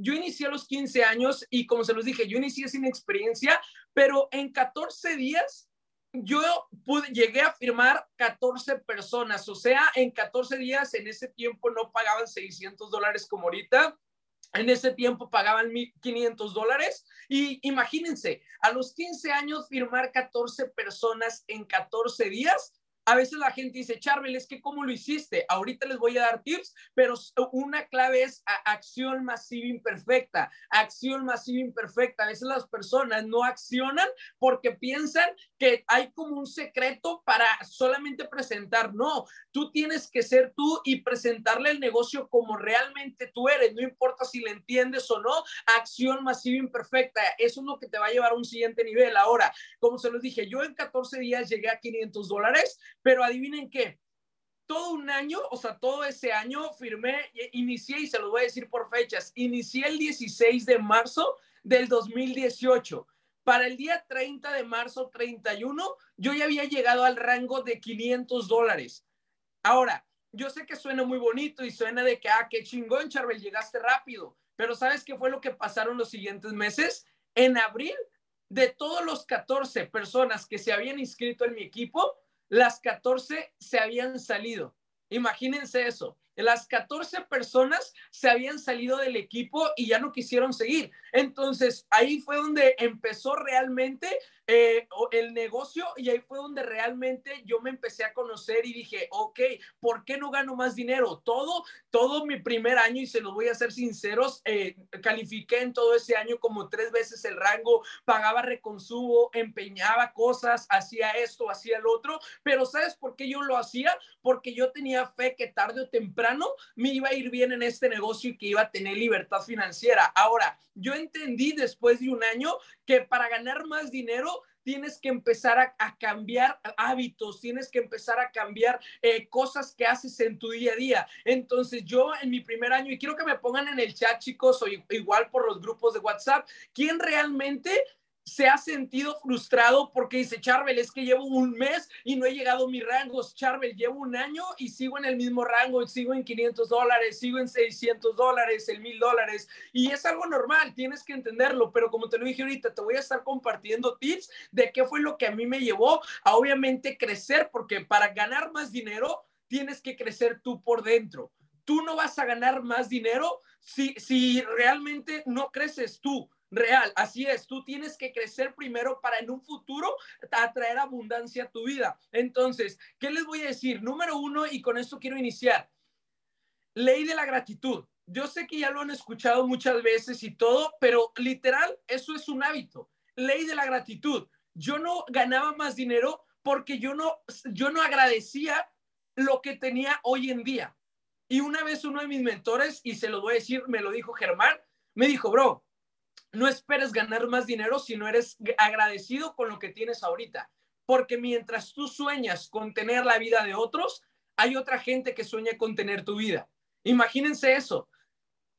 yo inicié a los 15 años y como se los dije, yo inicié sin experiencia, pero en 14 días yo pude, llegué a firmar 14 personas, o sea, en 14 días en ese tiempo no pagaban 600 dólares como ahorita. En ese tiempo pagaban 1.500 dólares y imagínense, a los 15 años firmar 14 personas en 14 días, a veces la gente dice, Charbel, es que cómo lo hiciste. Ahorita les voy a dar tips, pero una clave es acción masiva imperfecta. Acción masiva imperfecta. A veces las personas no accionan porque piensan que hay como un secreto para solamente presentar. No, tú tienes que ser tú y presentarle el negocio como realmente tú eres. No importa si le entiendes o no. Acción masiva imperfecta. Eso es lo que te va a llevar a un siguiente nivel. Ahora, como se los dije, yo en 14 días llegué a 500 dólares pero adivinen qué, todo un año, o sea, todo ese año firmé, inicié y se los voy a decir por fechas, inicié el 16 de marzo del 2018. Para el día 30 de marzo 31, yo ya había llegado al rango de 500 dólares. Ahora, yo sé que suena muy bonito y suena de que, ah, qué chingón, Charbel, llegaste rápido. Pero ¿sabes qué fue lo que pasaron los siguientes meses? En abril, de todos los 14 personas que se habían inscrito en mi equipo, las 14 se habían salido. Imagínense eso. Las 14 personas se habían salido del equipo y ya no quisieron seguir. Entonces, ahí fue donde empezó realmente eh, el negocio y ahí fue donde realmente yo me empecé a conocer y dije, ok, ¿por qué no gano más dinero? Todo, todo mi primer año, y se los voy a ser sinceros, eh, califiqué en todo ese año como tres veces el rango, pagaba reconsumo, empeñaba cosas, hacía esto, hacía el otro, pero ¿sabes por qué yo lo hacía? Porque yo tenía fe que tarde o temprano me iba a ir bien en este negocio y que iba a tener libertad financiera. Ahora, yo entendí después de un año que para ganar más dinero tienes que empezar a, cambiar hábitos, tienes que empezar a cambiar eh, cosas que haces en tu día a día. Entonces yo en mi primer año, y quiero que me pongan en el chat chicos, o igual por los grupos de WhatsApp, ¿quién realmente se ha sentido frustrado porque dice, Charbel, es que llevo un mes y no he llegado a mis rangos. Charbel, llevo un año y sigo en el mismo rango, sigo en 500 dólares, sigo en 600 dólares, en 1000 dólares. Y es algo normal, tienes que entenderlo, pero como te lo dije ahorita, te voy a estar compartiendo tips de qué fue lo que a mí me llevó a obviamente crecer, porque para ganar más dinero tienes que crecer tú por dentro. Tú no vas a ganar más dinero si, si realmente no creces tú real. Así es, tú tienes que crecer primero para en un futuro atraer abundancia a tu vida. Entonces, ¿qué les voy a decir? Número uno, y con esto quiero iniciar, ley de la gratitud. Yo sé que ya lo han escuchado muchas veces y todo, pero literal, eso es un hábito. Ley de la gratitud. Yo no ganaba más dinero porque yo no, yo no agradecía lo que tenía hoy en día. Y una vez uno de mis mentores, y se lo voy a decir, me lo dijo Germán, me dijo, bro, no esperes ganar más dinero si no eres agradecido con lo que tienes ahorita. Porque mientras tú sueñas con tener la vida de otros, hay otra gente que sueña con tener tu vida. Imagínense eso.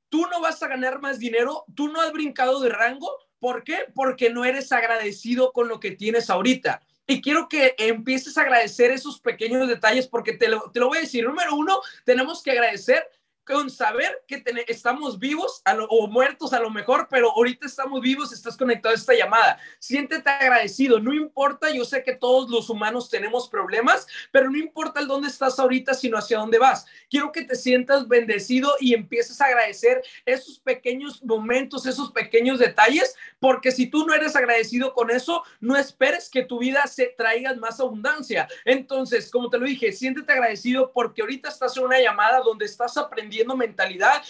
Tú no vas a ganar más dinero, tú no has brincado de rango. ¿Por qué? Porque no eres agradecido con lo que tienes ahorita. Y quiero que empieces a agradecer esos pequeños detalles porque te lo, te lo voy a decir. Número uno, tenemos que agradecer con saber que estamos vivos o muertos a lo mejor, pero ahorita estamos vivos, estás conectado a esta llamada. Siéntete agradecido, no importa, yo sé que todos los humanos tenemos problemas, pero no importa el dónde estás ahorita, sino hacia dónde vas. Quiero que te sientas bendecido y empieces a agradecer esos pequeños momentos, esos pequeños detalles, porque si tú no eres agradecido con eso, no esperes que tu vida se traiga más abundancia. Entonces, como te lo dije, siéntete agradecido porque ahorita estás en una llamada donde estás aprendiendo mentalidad,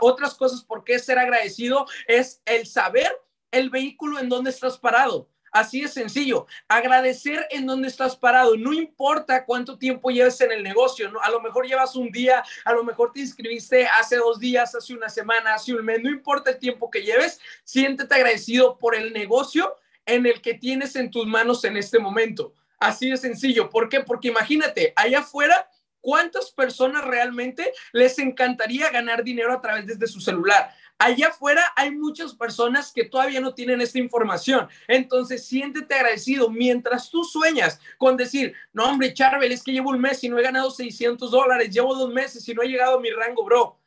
otras cosas, por qué ser agradecido es el saber el vehículo en donde estás parado. Así es sencillo. Agradecer en donde estás parado. No importa cuánto tiempo lleves en el negocio. ¿no? A lo mejor llevas un día, a lo mejor te inscribiste hace dos días, hace una semana, hace un mes. No importa el tiempo que lleves, siéntete agradecido por el negocio en el que tienes en tus manos en este momento. Así de sencillo. ¿Por qué? Porque imagínate, allá afuera ¿Cuántas personas realmente les encantaría ganar dinero a través de su celular? Allá afuera hay muchas personas que todavía no tienen esta información. Entonces, siéntete agradecido mientras tú sueñas con decir, no, hombre, Charbel, es que llevo un mes y no he ganado 600 dólares, llevo dos meses y no he llegado a mi rango, bro.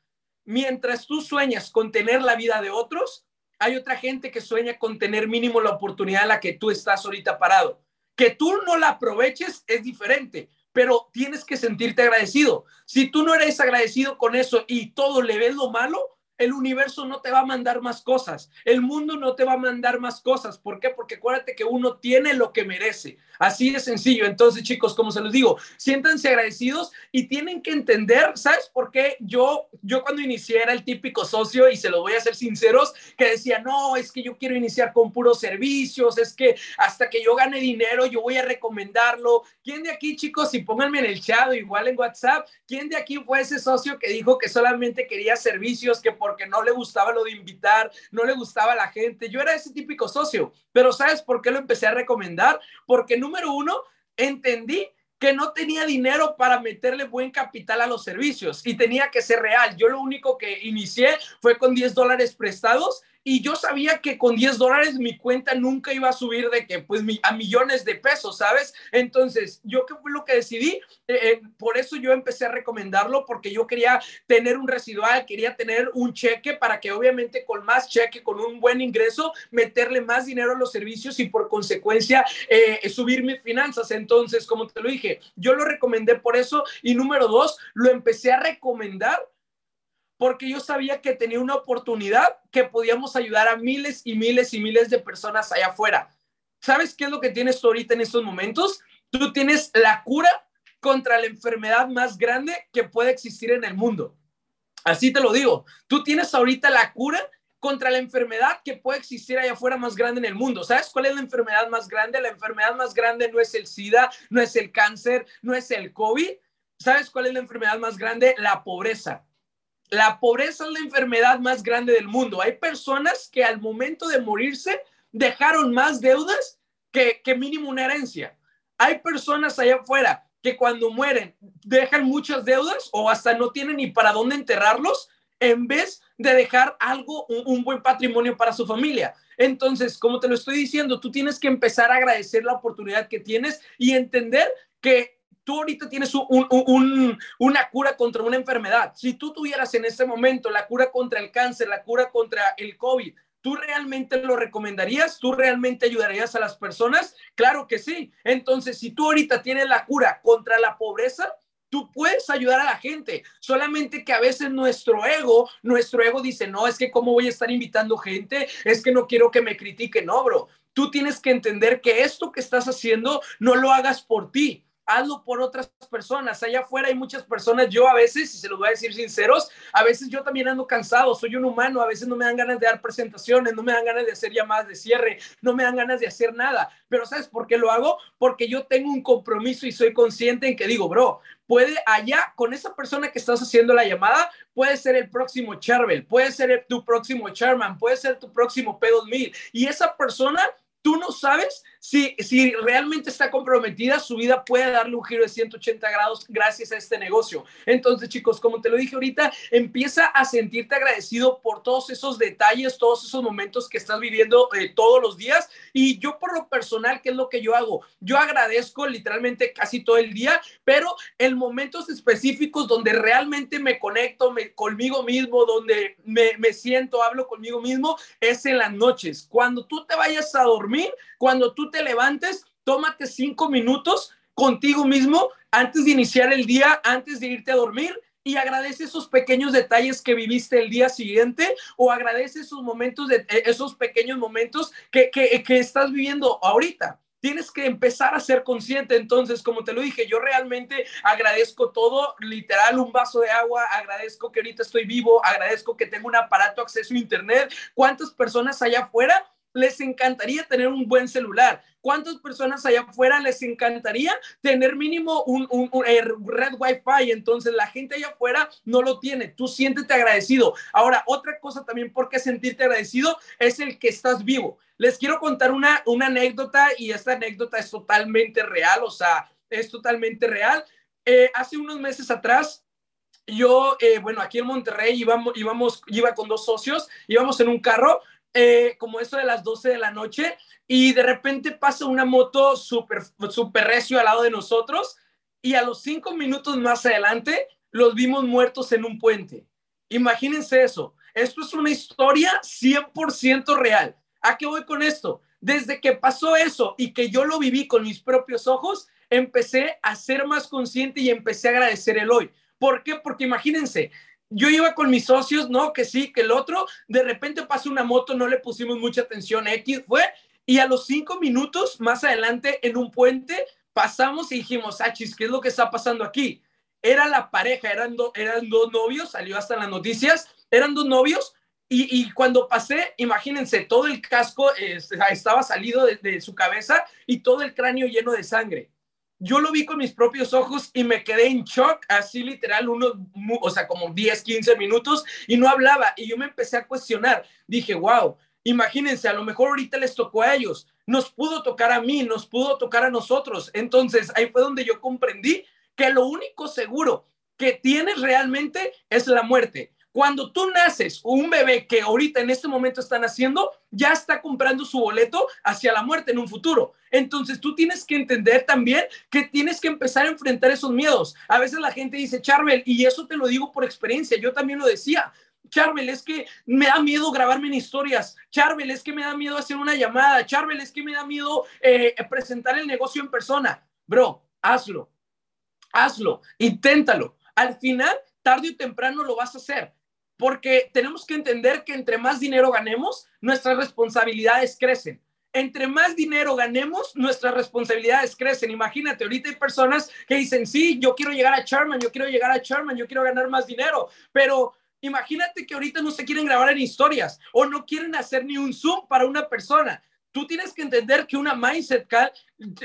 mientras tú sueñas con tener la vida de otros, hay otra gente que sueña con tener mínimo la oportunidad en la que tú estás ahorita parado. Que tú no la aproveches es diferente, pero tienes que sentirte agradecido. Si tú no eres agradecido con eso y todo le ves lo malo, el universo no te va a mandar más cosas, el mundo no te va a mandar más cosas. ¿Por qué? Porque acuérdate que uno tiene lo que merece. Así de sencillo. Entonces, chicos, como se los digo, siéntanse agradecidos y tienen que entender, ¿sabes por qué? Yo, yo cuando inicié era el típico socio y se lo voy a ser sinceros, que decía, no, es que yo quiero iniciar con puros servicios, es que hasta que yo gane dinero, yo voy a recomendarlo. ¿Quién de aquí, chicos, y pónganme en el chat igual en WhatsApp, quién de aquí fue ese socio que dijo que solamente quería servicios, que por porque no le gustaba lo de invitar, no le gustaba la gente. Yo era ese típico socio, pero ¿sabes por qué lo empecé a recomendar? Porque número uno, entendí que no tenía dinero para meterle buen capital a los servicios y tenía que ser real. Yo lo único que inicié fue con 10 dólares prestados y yo sabía que con 10 dólares mi cuenta nunca iba a subir de que pues a millones de pesos, ¿sabes? Entonces, yo qué fue lo que decidí, eh, eh, por eso yo empecé a recomendarlo porque yo quería tener un residual, quería tener un cheque para que obviamente con más cheque, con un buen ingreso, meterle más dinero a los servicios y por consecuencia eh, subir mis finanzas. Entonces, como te lo dije, yo lo recomendé por eso y número dos, lo empecé a recomendar porque yo sabía que tenía una oportunidad que podíamos ayudar a miles y miles y miles de personas allá afuera. ¿Sabes qué es lo que tienes tú ahorita en estos momentos? Tú tienes la cura contra la enfermedad más grande que puede existir en el mundo. Así te lo digo. Tú tienes ahorita la cura contra la enfermedad que puede existir allá afuera más grande en el mundo. ¿Sabes cuál es la enfermedad más grande? La enfermedad más grande no es el SIDA, no es el cáncer, no es el COVID. ¿Sabes cuál es la enfermedad más grande? La pobreza. La pobreza es la enfermedad más grande del mundo. Hay personas que al momento de morirse dejaron más deudas que, mínimo una herencia. Hay personas allá afuera que cuando mueren dejan muchas deudas o hasta no tienen ni para dónde enterrarlos en vez de dejar algo, un, buen patrimonio para su familia. Entonces, como te lo estoy diciendo, tú tienes que empezar a agradecer la oportunidad que tienes y entender que tú ahorita tienes una cura contra una enfermedad. Si tú tuvieras en este momento la cura contra el cáncer, la cura contra el COVID, ¿Tú realmente lo recomendarías? ¿Tú realmente ayudarías a las personas? Claro que sí. Entonces, si tú ahorita tienes la cura contra la pobreza, tú puedes ayudar a la gente. Solamente que a veces nuestro ego, nuestro ego dice, no, es que cómo voy a estar invitando gente, es que no quiero que me critiquen, no, bro. Tú tienes que entender que esto que estás haciendo no lo hagas por ti, hazlo por otras personas. Allá afuera hay muchas personas, yo a veces, y se los voy a decir sinceros, a veces yo también ando cansado, soy un humano, a veces no me dan ganas de dar presentaciones, no me dan ganas de hacer llamadas de cierre, no me dan ganas de hacer nada. Pero ¿sabes por qué lo hago? Porque yo tengo un compromiso y soy consciente en que digo, bro, puede allá con esa persona que estás haciendo la llamada, puede ser el próximo Charvel, puede ser tu próximo Charman, puede ser tu próximo P2000 y esa persona tú no sabes si, si realmente está comprometida, su vida puede darle un giro de 180 grados gracias a este negocio. Entonces, chicos, como te lo dije ahorita, empieza a sentirte agradecido por todos esos detalles, todos esos momentos que estás viviendo eh, todos los días. Y yo por lo personal, ¿qué es lo que yo hago? Yo agradezco literalmente casi todo el día, pero en momentos específicos donde realmente me conecto conmigo mismo, donde me, me siento, hablo conmigo mismo, es en las noches. Cuando tú te vayas a dormir, cuando tú te levantes, tómate cinco minutos contigo mismo antes de iniciar el día, antes de irte a dormir y agradece esos pequeños detalles que viviste el día siguiente o agradece esos momentos, de, eh, esos pequeños momentos que, que, que estás viviendo ahorita tienes que empezar a ser consciente. Entonces, como te lo dije, yo realmente agradezco todo, literal, un vaso de agua, agradezco que ahorita estoy vivo, agradezco que tengo un aparato, acceso a Internet. ¿Cuántas personas allá afuera les encantaría tener un buen celular? ¿Cuántas personas allá afuera les encantaría tener mínimo un, eh, red Wi-Fi? Entonces la gente allá afuera no lo tiene. Tú siéntete agradecido. Ahora, otra cosa también por qué sentirte agradecido es el que estás vivo. Les quiero contar una, una anécdota y esta anécdota es totalmente real, o sea, es totalmente real. Eh, hace unos meses atrás, yo, eh, bueno, aquí en Monterrey íbamos, íbamos, iba con dos socios, íbamos en un carro, eh, como eso de las 12 de la noche y de repente pasa una moto súper super recio al lado de nosotros y a los cinco minutos más adelante los vimos muertos en un puente. Imagínense eso. Esto es una historia 100% real. ¿A qué voy con esto? Desde que pasó eso y que yo lo viví con mis propios ojos, empecé a ser más consciente y empecé a agradecer el hoy. ¿Por qué? Porque imagínense, yo iba con mis socios, no, que sí, que el otro, de repente pasó una moto, no le pusimos mucha atención, X fue, y a los cinco minutos más adelante en un puente pasamos y dijimos, achis, ¿qué es lo que está pasando aquí? Era la pareja, eran, eran dos novios, salió hasta en las noticias, eran dos novios, y, cuando pasé, imagínense, todo el casco estaba salido de su cabeza y todo el cráneo lleno de sangre yo lo vi con mis propios ojos y me quedé en shock, así literal, unos, o sea, como 10, 15 minutos y no hablaba. Y yo me empecé a cuestionar. Dije, wow, imagínense, a lo mejor ahorita les tocó a ellos, nos pudo tocar a mí, nos pudo tocar a nosotros. Entonces ahí fue donde yo comprendí que lo único seguro que tienes realmente es la muerte. Cuando tú naces, un bebé que ahorita en este momento están haciendo, ya está comprando su boleto hacia la muerte en un futuro. Entonces tú tienes que entender también que tienes que empezar a enfrentar esos miedos. A veces la gente dice, Charbel, y eso te lo digo por experiencia, yo también lo decía. Charbel, es que me da miedo grabarme en historias. Charbel, es que me da miedo hacer una llamada. Charbel, es que me da miedo eh, presentar el negocio en persona. Bro, hazlo. Hazlo. Inténtalo. Al final, tarde o temprano lo vas a hacer porque tenemos que entender que entre más dinero ganemos, nuestras responsabilidades crecen. Entre más dinero ganemos, nuestras responsabilidades crecen. Imagínate, ahorita hay personas que dicen, sí, yo quiero llegar a Charman, yo quiero llegar a Charman, yo quiero ganar más dinero, pero imagínate que ahorita no se quieren grabar en historias o no quieren hacer ni un Zoom para una persona. Tú tienes que entender que una mindset call,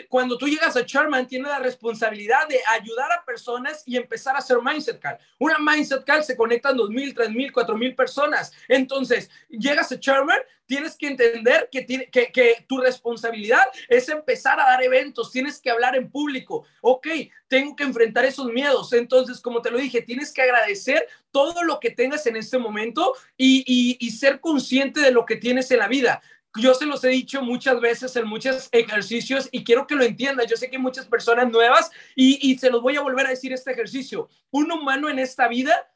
cuando tú llegas a Charman, tiene la responsabilidad de ayudar a personas y empezar a hacer mindset call. Una mindset call se conectan 2.000, 3.000, 4.000 personas. Entonces, llegas a Charman, tienes que entender que, que, tu responsabilidad es empezar a dar eventos, tienes que hablar en público. Ok, tengo que enfrentar esos miedos. Entonces, como te lo dije, tienes que agradecer todo lo que tengas en este momento y, y ser consciente de lo que tienes en la vida yo se los he dicho muchas veces en muchos ejercicios y quiero que lo entiendan. Yo sé que hay muchas personas nuevas y, se los voy a volver a decir este ejercicio. Un humano en esta vida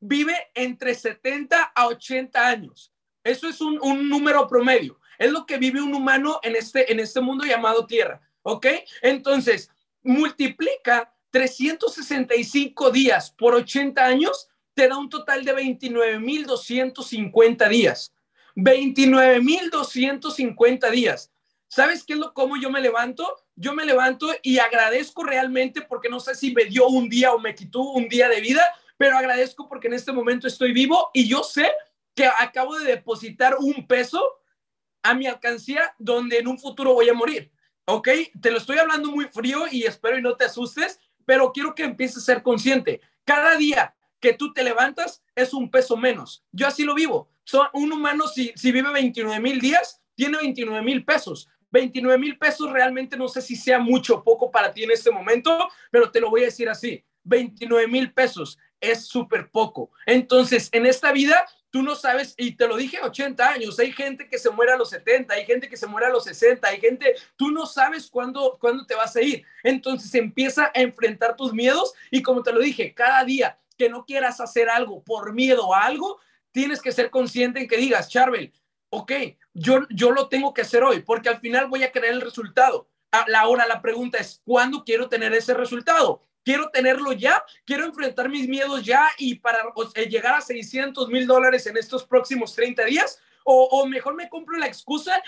vive entre 70 a 80 años. Eso es un, número promedio. Es lo que vive un humano en este, en este mundo llamado Tierra. ¿Ok? Entonces, multiplica 365 días por 80 años, te da un total de 29.250 días. 29.250 días. ¿Sabes qué es lo cómo yo me levanto? Yo me levanto y agradezco realmente porque no sé si me dio un día o me quitó un día de vida, pero agradezco porque en este momento estoy vivo y yo sé que acabo de depositar un peso a mi alcancía donde en un futuro voy a morir. ¿Ok? Te lo estoy hablando muy frío y espero y no te asustes, pero quiero que empieces a ser consciente. Cada día que tú te levantas es un peso menos. Yo así lo vivo un humano, si, si vive 29 mil días, tiene 29 mil pesos. 29 mil pesos realmente no sé si sea mucho o poco para ti en este momento, pero te lo voy a decir así. 29 mil pesos es súper poco. Entonces, en esta vida, tú no sabes, y te lo dije 80 años, hay gente que se muere a los 70, hay gente que se muere a los 60, hay gente, tú no sabes cuándo, cuándo te vas a ir. Entonces, empieza a enfrentar tus miedos y como te lo dije, cada día que no quieras hacer algo por miedo a algo, tienes que ser consciente en que digas, Charbel, ok, yo, yo lo tengo que hacer hoy, porque al final voy a querer el resultado. Ahora la pregunta es, ¿cuándo quiero tener ese resultado? Quiero tenerlo ya, quiero enfrentar mis miedos ya y para eh, llegar a 600 mil dólares en estos próximos 30 días. O, mejor me compro la excusa,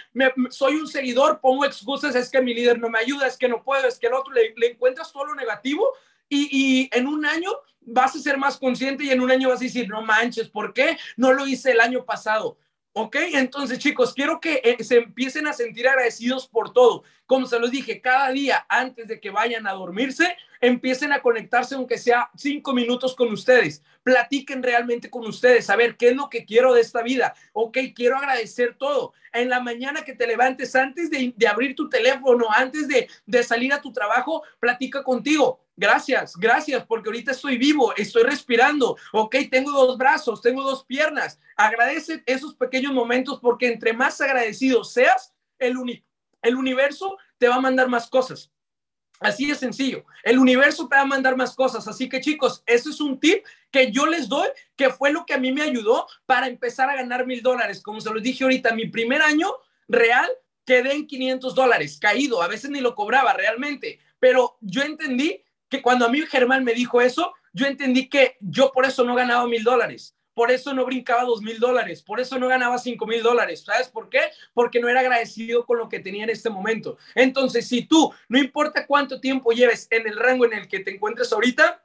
soy un seguidor, pongo excusas, es que mi líder no me ayuda, es que no puedo, es que el otro le, le encuentras todo lo negativo y, en un año vas a ser más consciente y en un año vas a decir, no manches, ¿por qué no lo hice el año pasado? ¿Ok? Entonces, chicos, quiero que eh, se empiecen a sentir agradecidos por todo. Como se los dije, cada día antes de que vayan a dormirse, empiecen a conectarse, aunque sea cinco minutos con ustedes. Platiquen realmente con ustedes, a ver qué es lo que quiero de esta vida. Ok, quiero agradecer todo. En la mañana que te levantes, antes de, abrir tu teléfono, antes de salir a tu trabajo, platica contigo Gracias, gracias, porque ahorita estoy vivo, estoy respirando, ok, tengo dos brazos, tengo dos piernas. Agradece esos pequeños momentos porque entre más agradecido seas, el, el universo te va a mandar más cosas. Así de sencillo. El universo te va a mandar más cosas. Así que chicos, eso es un tip que yo les doy, que fue lo que a mí me ayudó para empezar a ganar mil dólares. Como se los dije ahorita, mi primer año real quedé en 500 dólares, caído, a veces ni lo cobraba realmente, pero yo entendí que cuando a mí Germán me dijo eso, yo entendí que yo por eso no ganaba mil dólares. Por eso no brincaba dos mil dólares, por eso no ganaba cinco mil dólares. ¿Sabes por qué? Porque no era agradecido con lo que tenía en este momento. Entonces, si tú, no importa cuánto tiempo lleves en el rango en el que te encuentres ahorita,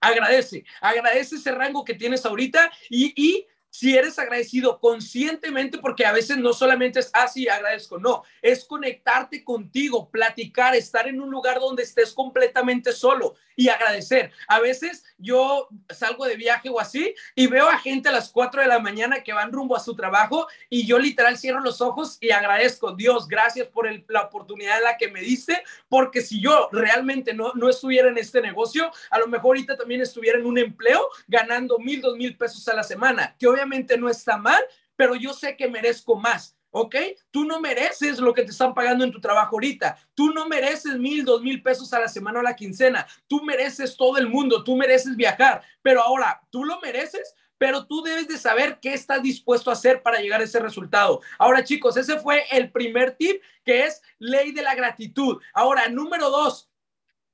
agradece, agradece ese rango que tienes ahorita y, y si eres agradecido conscientemente, porque a veces no solamente es así, ah, agradezco, no, es conectarte contigo, platicar, estar en un lugar donde estés completamente solo y agradecer. A veces yo salgo de viaje o así y veo a gente a las 4 de la mañana que van rumbo a su trabajo y yo literal cierro los ojos y agradezco, Dios, gracias por la oportunidad en la que me diste, porque si yo realmente no, no estuviera en este negocio, a lo mejor ahorita también estuviera en un empleo ganando mil, dos mil pesos a la semana, que obviamente no está mal, pero yo sé que merezco más. ¿ok? Tú no mereces lo que te están pagando en tu trabajo ahorita. Tú no mereces mil, dos mil pesos a la semana o a la quincena. Tú mereces todo el mundo. Tú mereces viajar. Pero ahora, tú lo mereces, pero tú debes de saber qué estás dispuesto a hacer para llegar a ese resultado. Ahora, chicos, ese fue el primer tip, que es ley de la gratitud. Ahora, número dos.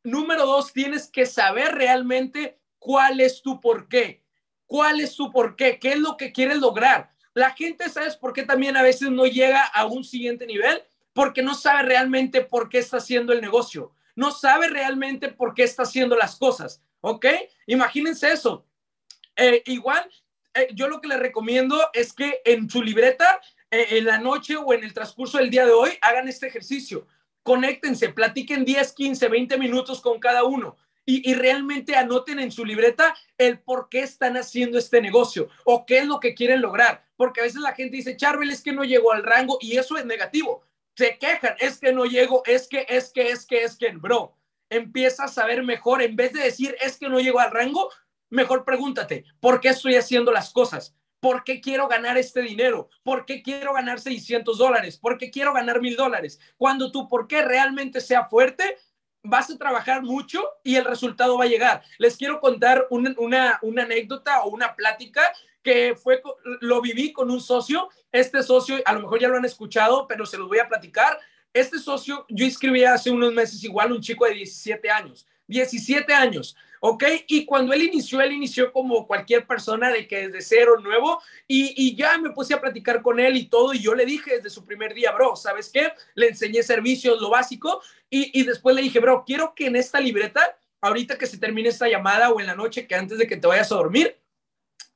Número dos, tienes que saber realmente cuál es tu por qué. ¿Cuál es su por qué? ¿Qué es lo que quieres lograr? La gente, ¿sabes por qué también a veces no llega a un siguiente nivel? Porque no sabe realmente por qué está haciendo el negocio. No sabe realmente por qué está haciendo las cosas. ¿Ok? Imagínense eso. Eh, igual, eh, yo lo que les recomiendo es que en su libreta, eh, en la noche o en el transcurso del día de hoy, hagan este ejercicio. Conéctense, platiquen 10, 15, 20 minutos con cada uno y, realmente anoten en su libreta el por qué están haciendo este negocio o qué es lo que quieren lograr. Porque a veces la gente dice, Charbel, es que no llegó al rango y eso es negativo. Se quejan, es que no llego, es que, es que, es que, es que, bro, empieza a saber mejor. En vez de decir, es que no llego al rango, mejor pregúntate, ¿por qué estoy haciendo las cosas? ¿Por qué quiero ganar este dinero? ¿Por qué quiero ganar 600 dólares? ¿Por qué quiero ganar mil dólares? Cuando tu por qué realmente sea fuerte, vas a trabajar mucho y el resultado va a llegar. Les quiero contar una, una, anécdota o una plática que fue, lo viví con un socio. Este socio, a lo mejor ya lo han escuchado, pero se los voy a platicar. Este socio, yo inscribí hace unos meses igual un chico de 17 años. 17 años. ¿Ok? Y cuando él inició, él inició como cualquier persona de que desde cero, nuevo, y, y, ya me puse a platicar con él y todo, y yo le dije desde su primer día, bro, ¿sabes qué? Le enseñé servicios, lo básico, y, y después le dije, bro, quiero que en esta libreta, ahorita que se termine esta llamada o en la noche, que antes de que te vayas a dormir,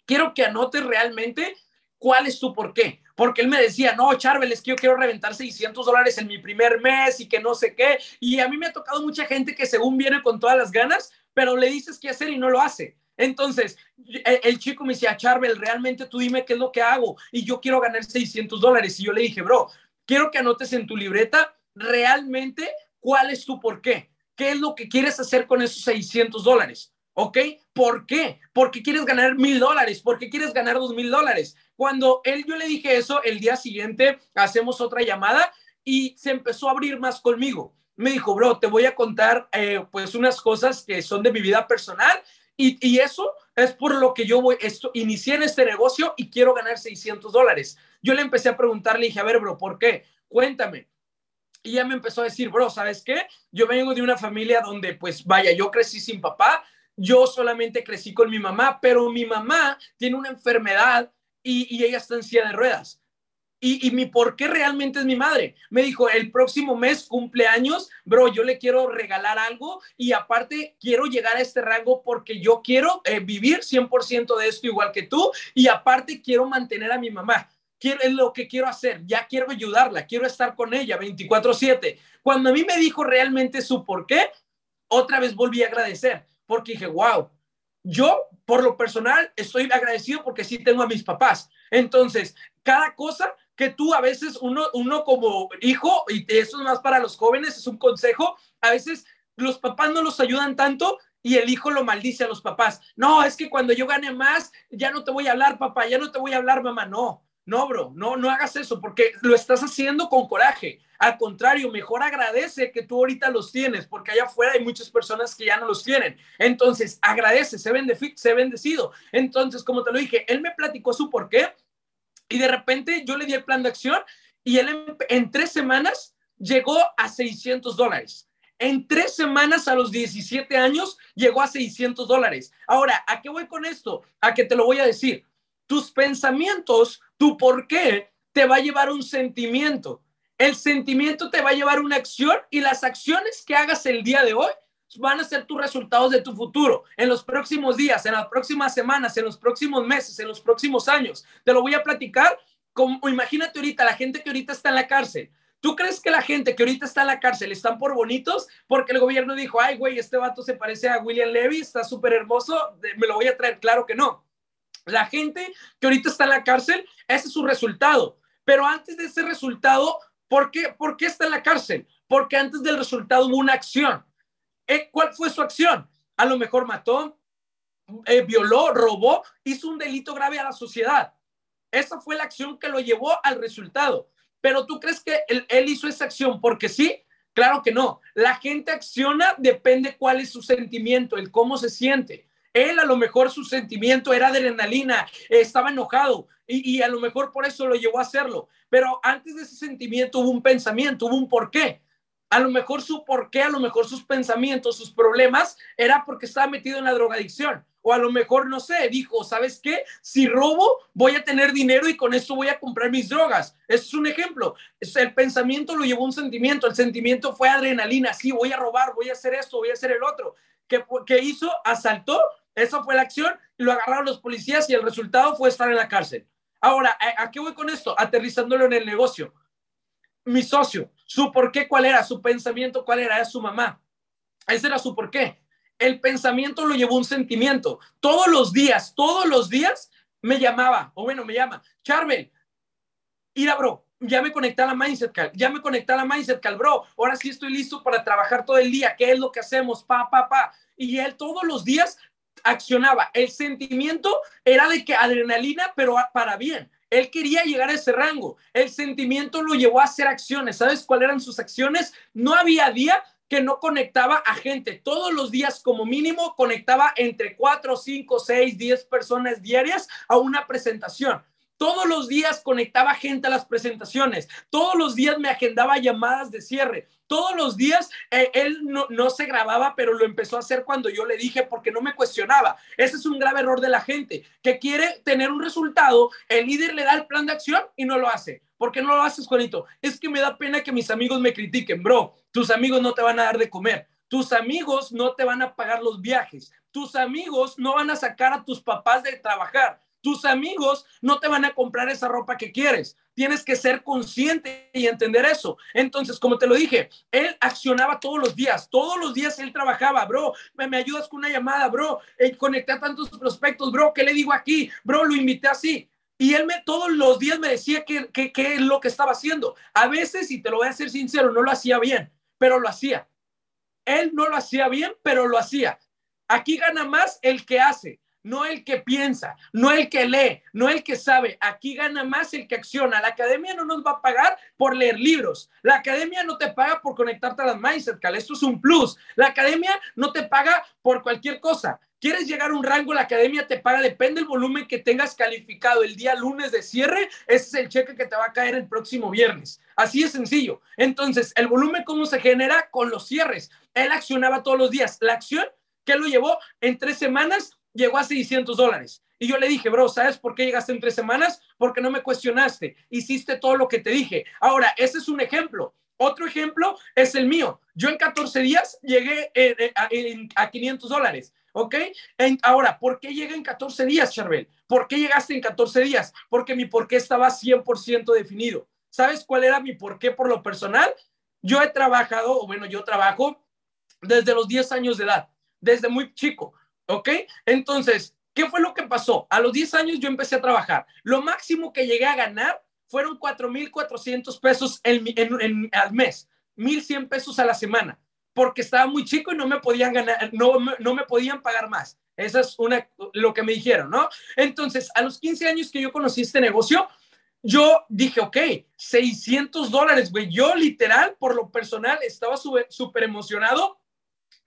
quiero que anotes realmente cuál es tu por qué. Porque él me decía, no, Charbel, es que yo quiero reventar 600 dólares en mi primer mes y que no sé qué. Y a mí me ha tocado mucha gente que según viene con todas las ganas, pero le dices qué hacer y no lo hace. Entonces, e, el chico me decía, Charbel, realmente tú dime qué es lo que hago y yo quiero ganar 600 dólares. Y yo le dije, bro, quiero que anotes en tu libreta realmente cuál es tu por qué. ¿Qué es lo que quieres hacer con esos 600 dólares? ¿Ok? ¿Por qué? Porque quieres ganar mil dólares, porque quieres ganar dos mil dólares. Cuando él, yo le dije eso, el día siguiente hacemos otra llamada y se empezó a abrir más conmigo me dijo, bro, te voy a contar eh, pues unas cosas que son de mi vida personal y, y, eso es por lo que yo voy, esto, inicié en este negocio y quiero ganar 600 dólares. Yo le empecé a preguntar, le dije, a ver, bro, ¿por qué? Cuéntame. Y ya me empezó a decir, bro, ¿sabes qué? Yo vengo de una familia donde, pues, vaya, yo crecí sin papá, yo solamente crecí con mi mamá, pero mi mamá tiene una enfermedad y, y ella está en de ruedas. Y, mi por qué realmente es mi madre. Me dijo, el próximo mes cumpleaños, bro, yo le quiero regalar algo y aparte quiero llegar a este rango porque yo quiero eh, vivir 100% de esto igual que tú y aparte quiero mantener a mi mamá. Quiero, es lo que quiero hacer, ya quiero ayudarla, quiero estar con ella 24/7. Cuando a mí me dijo realmente su por qué, otra vez volví a agradecer porque dije, wow, yo por lo personal estoy agradecido porque sí tengo a mis papás. Entonces, cada cosa que tú a veces uno, uno como hijo, y eso es más para los jóvenes, es un consejo, a veces los papás no los ayudan tanto y el hijo lo maldice a los papás. No, es que cuando yo gane más, ya no te voy a hablar, papá, ya no te voy a hablar, mamá. No, No, bro, no, no hagas eso porque lo estás haciendo con coraje. Al contrario, mejor agradece que tú ahorita los tienes, porque allá afuera hay muchas personas que ya no los tienen. Entonces, agradece, se, bendecido. Entonces, como te lo dije, él me platicó su por qué y de repente yo le di el plan de acción y él en, tres semanas llegó a 600 dólares. En tres semanas a los 17 años llegó a 600 dólares. Ahora, ¿a qué voy con esto? A que te lo voy a decir. Tus pensamientos, tu por qué, te va a llevar un sentimiento. El sentimiento te va a llevar una acción y las acciones que hagas el día de hoy van a ser tus resultados de tu futuro en los próximos días, en las próximas semanas, en los próximos meses, en los próximos años. Te lo voy a platicar como imagínate ahorita la gente que ahorita está en la cárcel. ¿Tú crees que la gente que ahorita está en la cárcel están por bonitos? Porque el gobierno dijo, ay, güey, este vato se parece a William Levy, está súper hermoso, me lo voy a traer. Claro que no. La gente que ahorita está en la cárcel, ese es su resultado. Pero antes de ese resultado, ¿por qué, ¿por qué está en la cárcel? Porque antes del resultado hubo una acción. Eh, ¿Cuál fue su acción? A lo mejor mató, eh, violó, robó, hizo un delito grave a la sociedad. Esa fue la acción que lo llevó al resultado. Pero tú crees que él, hizo esa acción porque sí? Claro que no. La gente acciona, depende cuál es su sentimiento, el cómo se siente. Él a lo mejor su sentimiento era adrenalina, estaba enojado y, y, a lo mejor por eso lo llevó a hacerlo. Pero antes de ese sentimiento hubo un pensamiento, hubo un porqué. A lo mejor su porqué, a lo mejor sus pensamientos, sus problemas, era porque estaba metido en la drogadicción o a lo mejor, no sé, dijo, ¿sabes qué? Si robo, voy a tener dinero y con eso voy a comprar mis drogas. Eso es un ejemplo. El pensamiento lo llevó un sentimiento, el sentimiento fue adrenalina, sí, voy a robar, voy a hacer esto, voy a hacer el otro. ¿Qué, hizo? Asaltó, esa fue la acción, lo agarraron los policías y el resultado fue estar en la cárcel. Ahora, ¿a, qué voy con esto? Aterrizándolo en el negocio. Mi socio, su por qué, cuál era, su pensamiento, cuál era, era su mamá. Ese era su por qué el pensamiento lo llevó un sentimiento. Todos los días, todos los días me llamaba, o bueno, me llama, Charbel, ira, bro, ya me conecté a la Mindset Cal, ya me conecté a la Mindset Cal, bro, ahora sí estoy listo para trabajar todo el día, ¿qué es lo que hacemos? Pa, pa, pa. Y él todos los días accionaba. El sentimiento era de que adrenalina, pero para bien. Él quería llegar a ese rango. El sentimiento lo llevó a hacer acciones. ¿Sabes cuáles eran sus acciones? No había día que no conectaba a gente. Todos los días, como mínimo, conectaba entre 4, 5, 6, 10 personas diarias a una presentación. Todos los días conectaba gente a las presentaciones. Todos los días me agendaba llamadas de cierre. Todos los días eh, él no, no, se grababa, pero lo empezó a hacer cuando yo le dije porque no me cuestionaba. Ese es un grave error de la gente que quiere tener un resultado. El líder le da el plan de acción y no lo hace. ¿Por qué no lo haces, Juanito? Es que me da pena que mis amigos me critiquen, bro. Tus amigos no te van a dar de comer. Tus amigos no te van a pagar los viajes. Tus amigos no van a sacar a tus papás de trabajar. Tus amigos no te van a comprar esa ropa que quieres. Tienes que ser consciente y entender eso. Entonces, como te lo dije, él accionaba todos los días. Todos los días él trabajaba, bro. Me, ayudas con una llamada, bro. Eh, conecté a tantos prospectos, bro. ¿Qué le digo aquí? Bro, lo invité así. Y él me todos los días me decía qué que, es lo que estaba haciendo. A veces, y te lo voy a ser sincero, no lo hacía bien, pero lo hacía. Él no lo hacía bien, pero lo hacía. Aquí gana más el que hace, no el que piensa, no el que lee, no el que sabe. Aquí gana más el que acciona. La academia no nos va a pagar por leer libros. La academia no te paga por conectarte a las Mindset, Esto es un plus. La academia no te paga por cualquier cosa. ¿Quieres llegar a un rango? La academia te paga, depende del volumen que tengas calificado el día lunes de cierre, ese es el cheque que te va a caer el próximo viernes. Así es sencillo. Entonces, el volumen, ¿cómo se genera? Con los cierres. Él accionaba todos los días. La acción que lo llevó en tres semanas llegó a 600 dólares. Y yo le dije, bro, ¿sabes por qué llegaste en tres semanas? Porque no me cuestionaste, hiciste todo lo que te dije. Ahora, ese es un ejemplo. Otro ejemplo es el mío. Yo en 14 días llegué eh, eh, a, a 500 dólares. ¿Ok? ahora, ¿por qué llega en 14 días, Charbel? ¿Por qué llegaste en 14 días? Porque mi por qué estaba 100% definido. ¿Sabes cuál era mi por qué por lo personal? Yo he trabajado, o bueno, yo trabajo desde los 10 años de edad, desde muy chico, ¿ok? Entonces, ¿qué fue lo que pasó? A los 10 años yo empecé a trabajar. Lo máximo que llegué a ganar fueron 4,400 pesos al mes, 1,100 pesos a la semana porque estaba muy chico y no me podían ganar, no, no me podían pagar más. Eso es una, lo que me dijeron, ¿no? Entonces, a los 15 años que yo conocí este negocio, yo dije, ok, 600 dólares, güey. Yo literal, por lo personal, estaba súper emocionado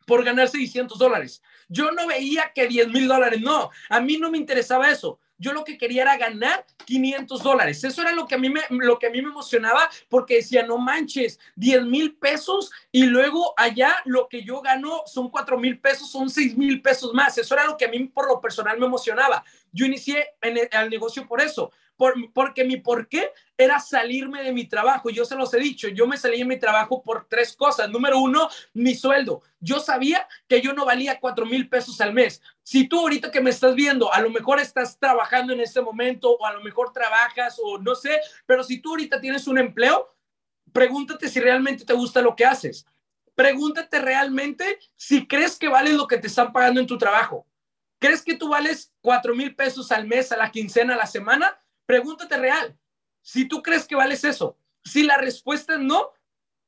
por ganar 600 dólares. Yo no veía que 10 mil dólares, no, a mí no me interesaba eso. Yo lo que quería era ganar 500 dólares. Eso era lo que a mí me, lo que a mí me emocionaba porque decía, no manches, 10 mil pesos y luego allá lo que yo gano son 4 mil pesos, son 6 mil pesos más. Eso era lo que a mí por lo personal me emocionaba. Yo inicié en el, negocio por eso, porque mi por qué era salirme de mi trabajo. Yo se los he dicho, yo me salí de mi trabajo por tres cosas. Número uno, mi sueldo. Yo sabía que yo no valía cuatro mil pesos al mes. Si tú ahorita que me estás viendo, a lo mejor estás trabajando en este momento o a lo mejor trabajas o no sé, pero si tú ahorita tienes un empleo, pregúntate si realmente te gusta lo que haces. Pregúntate realmente si crees que vale lo que te están pagando en tu trabajo. ¿Crees que tú vales cuatro mil pesos al mes, a la quincena, a la semana? Pregúntate real. Si tú crees que vales eso, si la respuesta es no,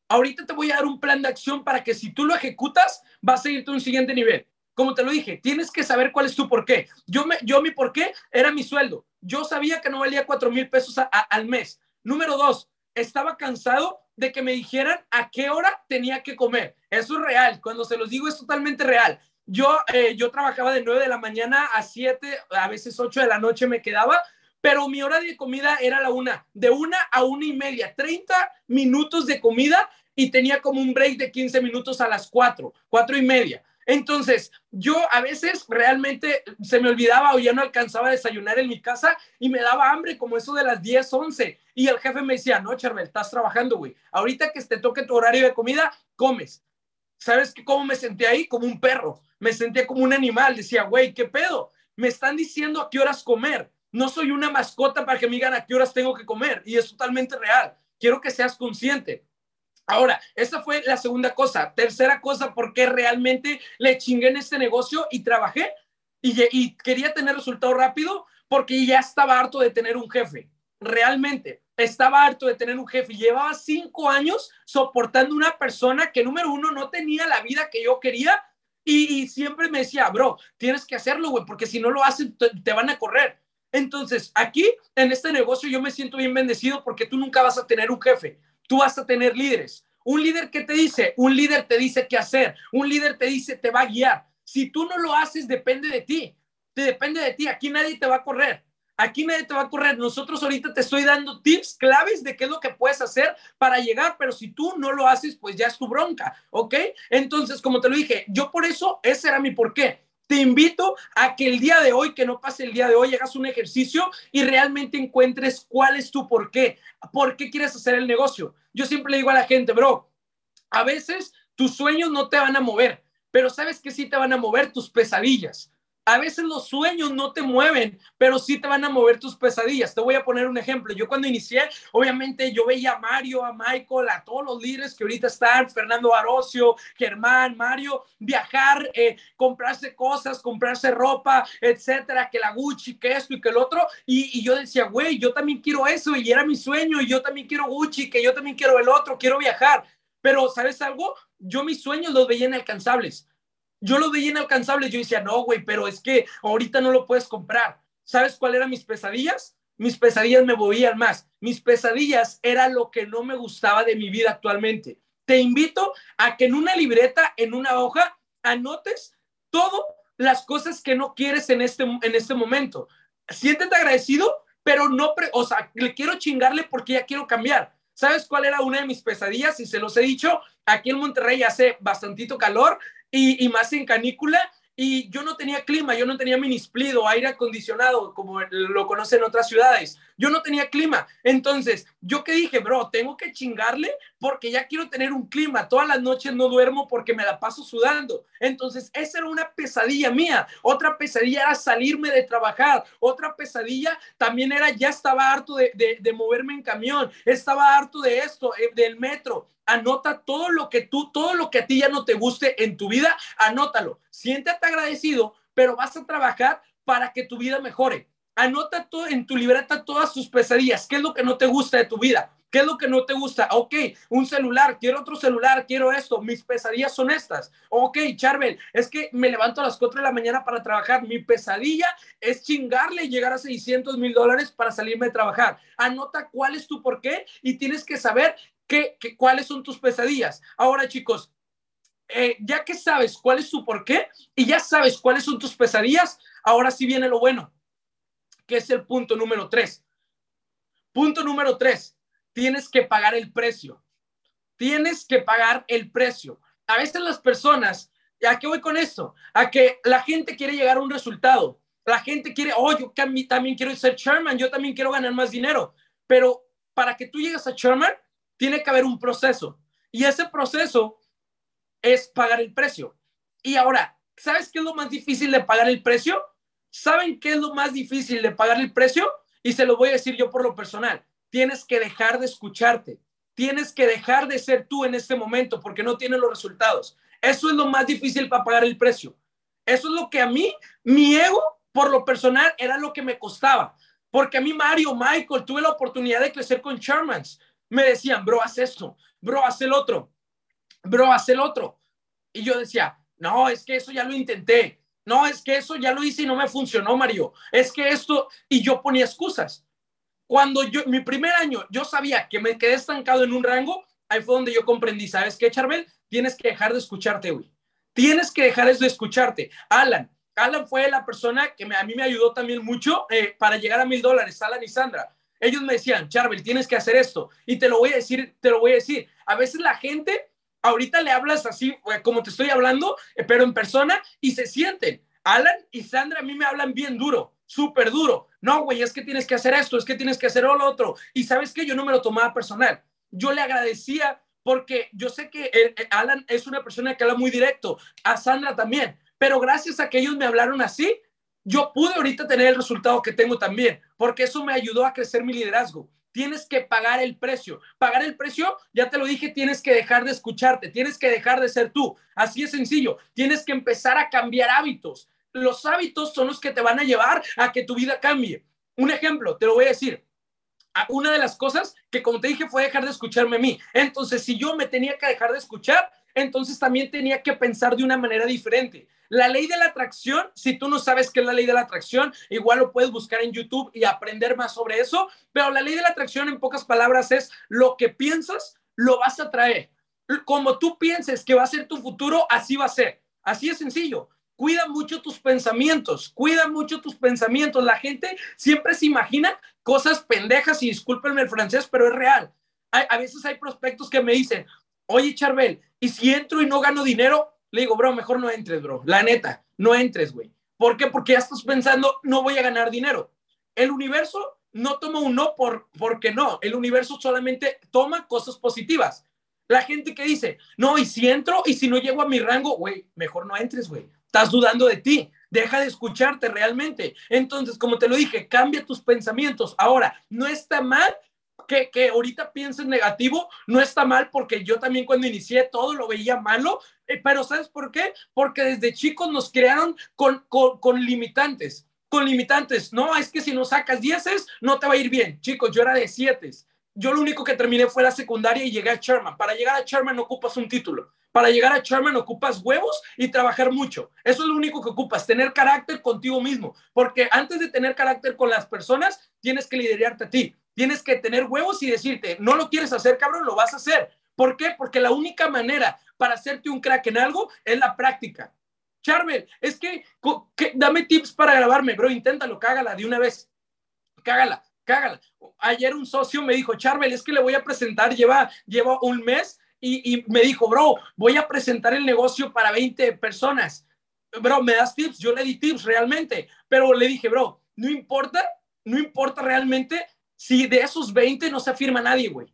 ahorita te voy a dar un plan de acción para que si tú lo ejecutas, vas a irte a un siguiente nivel. Como te lo dije, tienes que saber cuál es tu por qué. Yo, me, yo mi por qué era mi sueldo. Yo sabía que no valía cuatro mil pesos al mes. Número dos, estaba cansado de que me dijeran a qué hora tenía que comer. Eso es real. Cuando se los digo es totalmente real. Yo, eh, yo trabajaba de 9 de la mañana a 7, a veces 8 de la noche me quedaba, pero mi hora de comida era la una, de una a una y media, 30 minutos de comida y tenía como un break de 15 minutos a las 4, 4 y media. Entonces, yo a veces realmente se me olvidaba o ya no alcanzaba a desayunar en mi casa y me daba hambre como eso de las 10, 11. Y el jefe me decía, no, Charbel, estás trabajando, güey. Ahorita que te toque tu horario de comida, comes. ¿Sabes cómo me sentí ahí? Como un perro. Me sentía como un animal. Decía, güey, ¿qué pedo? Me están diciendo a qué horas comer. No soy una mascota para que me digan a qué horas tengo que comer. Y es totalmente real. Quiero que seas consciente. Ahora, esa fue la segunda cosa. Tercera cosa, porque realmente le chingué en este negocio y trabajé y, quería tener resultado rápido porque ya estaba harto de tener un jefe. Realmente estaba harto de tener un jefe. Llevaba cinco años soportando una persona que, número uno, no tenía la vida que yo quería y, siempre me decía, bro, tienes que hacerlo, güey, porque si no lo hacen, te, van a correr. Entonces, aquí en este negocio yo me siento bien bendecido porque tú nunca vas a tener un jefe, tú vas a tener líderes. Un líder que te dice, un líder te dice qué hacer, un líder te dice, te va a guiar. Si tú no lo haces, depende de ti, te depende de ti, aquí nadie te va a correr. Aquí nadie te va a correr. Nosotros ahorita te estoy dando tips claves de qué es lo que puedes hacer para llegar, pero si tú no lo haces, pues ya es tu bronca, ¿ok? Entonces, como te lo dije, yo por eso, ese era mi porqué. Te invito a que el día de hoy, que no pase el día de hoy, hagas un ejercicio y realmente encuentres cuál es tu porqué. ¿Por qué quieres hacer el negocio? Yo siempre le digo a la gente, bro, a veces tus sueños no te van a mover, pero sabes que sí te van a mover tus pesadillas. A veces los sueños no te mueven, pero sí te van a mover tus pesadillas. Te voy a poner un ejemplo. Yo cuando inicié, obviamente yo veía a Mario, a Michael, a todos los líderes que ahorita están, Fernando Arocio, Germán, Mario, viajar, eh, comprarse cosas, comprarse ropa, etcétera, que la Gucci, que esto y que el otro. Y, y yo decía, güey, yo también quiero eso y era mi sueño y yo también quiero Gucci, que yo también quiero el otro, quiero viajar. Pero, ¿sabes algo? Yo mis sueños los veía inalcanzables yo lo veía inalcanzable. Yo decía, no, güey, pero es que ahorita no lo puedes comprar. ¿Sabes cuál eran mis pesadillas? Mis pesadillas me movían más. Mis pesadillas era lo que no me gustaba de mi vida actualmente. Te invito a que en una libreta, en una hoja, anotes todas las cosas que no quieres en este, en este momento. Siéntete agradecido, pero no, o sea, le quiero chingarle porque ya quiero cambiar. ¿Sabes cuál era una de mis pesadillas? Y se los he dicho, aquí en Monterrey hace bastantito calor y, y más en canícula y yo no tenía clima, yo no tenía minisplido, aire acondicionado, como lo conocen otras ciudades. Yo no tenía clima. Entonces, yo que dije, bro, tengo que chingarle porque ya quiero tener un clima. Todas las noches no duermo porque me la paso sudando. Entonces, esa era una pesadilla mía. Otra pesadilla era salirme de trabajar. Otra pesadilla también era, ya estaba harto de, de moverme en camión. Estaba harto de esto, eh, del metro anota todo lo que tú, todo lo que a ti ya no te guste en tu vida, anótalo. Siéntate agradecido, pero vas a trabajar para que tu vida mejore. Anota todo en tu libreta todas tus pesadillas. ¿Qué es lo que no te gusta de tu vida? ¿Qué es lo que no te gusta? Ok, un celular, quiero otro celular, quiero esto, mis pesadillas son estas. Ok, Charbel, es que me levanto a las 4 de la mañana para trabajar. Mi pesadilla es chingarle y llegar a 600 mil dólares para salirme de trabajar. Anota cuál es tu por qué y tienes que saber qué, cuáles son tus pesadillas. Ahora, chicos, eh, ya que sabes cuál es tu por qué y ya sabes cuáles son tus pesadillas, ahora sí viene lo bueno, que es el punto número 3. Punto número 3 tienes que pagar el precio. Tienes que pagar el precio. A veces las personas, ¿a qué voy con esto? A que la gente quiere llegar a un resultado. La gente quiere, oh, yo también quiero ser chairman, yo también quiero ganar más dinero. Pero para que tú llegues a chairman, tiene que haber un proceso. Y ese proceso es pagar el precio. Y ahora, ¿sabes qué es lo más difícil de pagar el precio? ¿Saben qué es lo más difícil de pagar el precio? Y se lo voy a decir yo por lo personal tienes que dejar de escucharte. Tienes que dejar de ser tú en este momento porque no tienes los resultados. Eso es lo más difícil para pagar el precio. Eso es lo que a mí, mi ego, por lo personal, era lo que me costaba. Porque a mí, Mario, Michael, tuve la oportunidad de crecer con Shermans. Me decían, bro, haz esto, bro, haz el otro, bro, haz el otro. Y yo decía, no, es que eso ya lo intenté. No, es que eso ya lo hice y no me funcionó, Mario. Es que esto, y yo ponía excusas. Cuando yo, mi primer año, yo sabía que me quedé estancado en un rango, ahí fue donde yo comprendí, ¿sabes qué, Charbel? Tienes que dejar de escucharte, güey. Tienes que dejar de escucharte. Alan, Alan fue la persona que a mí me ayudó también mucho eh, para llegar a mil dólares, Alan y Sandra. Ellos me decían, Charbel, tienes que hacer esto. Y te lo voy a decir, te lo voy a decir. A veces la gente, ahorita le hablas así, eh, como te estoy hablando, eh, pero en persona, y se sienten. Alan y Sandra a mí me hablan bien duro súper duro. No, güey, es que tienes que hacer esto, es que tienes que hacer lo otro. Y sabes que yo no me lo tomaba personal. Yo le agradecía porque yo sé que Alan es una persona que habla muy directo, a Sandra también, pero gracias a que ellos me hablaron así, yo pude ahorita tener el resultado que tengo también, porque eso me ayudó a crecer mi liderazgo. Tienes que pagar el precio. Pagar el precio, ya te lo dije, tienes que dejar de escucharte, tienes que dejar de ser tú. Así es sencillo. Tienes que empezar a cambiar hábitos los hábitos son los que te van a llevar a que tu vida cambie. Un ejemplo, te lo voy a decir. Una de las cosas que, como te dije, fue dejar de escucharme a mí. Entonces, si yo me tenía que dejar de escuchar, entonces también tenía que pensar de una manera diferente. La ley de la atracción, si tú no sabes qué es la ley de la atracción, igual lo puedes buscar en YouTube y aprender más sobre eso, pero la ley de la atracción en pocas palabras es lo que piensas, lo vas a traer. Como tú pienses que va a ser tu futuro, así va a ser. Así es sencillo. Cuida mucho tus pensamientos, cuida mucho tus pensamientos. La gente siempre se imagina cosas pendejas y discúlpenme el francés, pero es real. a veces hay prospectos que me dicen, oye Charbel, ¿y si entro y no gano dinero? Le digo, bro, mejor no entres, bro. La neta, no entres, güey. ¿Por qué? Porque ya estás pensando, no voy a ganar dinero. El universo no toma un no por, porque no. El universo solamente toma cosas positivas. La gente que dice, no, y si entro y si no llego a mi rango, güey, mejor no entres, güey. Estás dudando de ti. Deja de escucharte realmente. Entonces, como te lo dije, cambia tus pensamientos. Ahora, no está mal que, que, ahorita pienses negativo, no está mal porque yo también cuando inicié todo lo veía malo, eh, pero ¿sabes por qué? Porque desde chicos nos crearon con, con, limitantes, con limitantes. No, es que si no sacas dieces, no te va a ir bien. Chicos, yo era de siete. Yo lo único que terminé fue la secundaria y llegué a Sherman. Para llegar a Sherman ocupas un título. Para llegar a Sherman ocupas huevos y trabajar mucho. Eso es lo único que ocupas, tener carácter contigo mismo. Porque antes de tener carácter con las personas, tienes que liderarte a ti. Tienes que tener huevos y decirte, no lo quieres hacer, cabrón, lo vas a hacer. ¿Por qué? Porque la única manera para hacerte un crack en algo es la práctica. Charbel, es que, dame tips para grabarme, bro, inténtalo, cágala de una vez. Cágala, cágala. Ayer un socio me dijo, Charbel, es que le voy a presentar, lleva, lleva un mes y, me dijo, bro, voy a presentar el negocio para 20 personas. Bro, ¿me das tips? Yo le di tips realmente, pero le dije, bro, no importa, no importa realmente si de esos 20 no se afirma nadie, güey.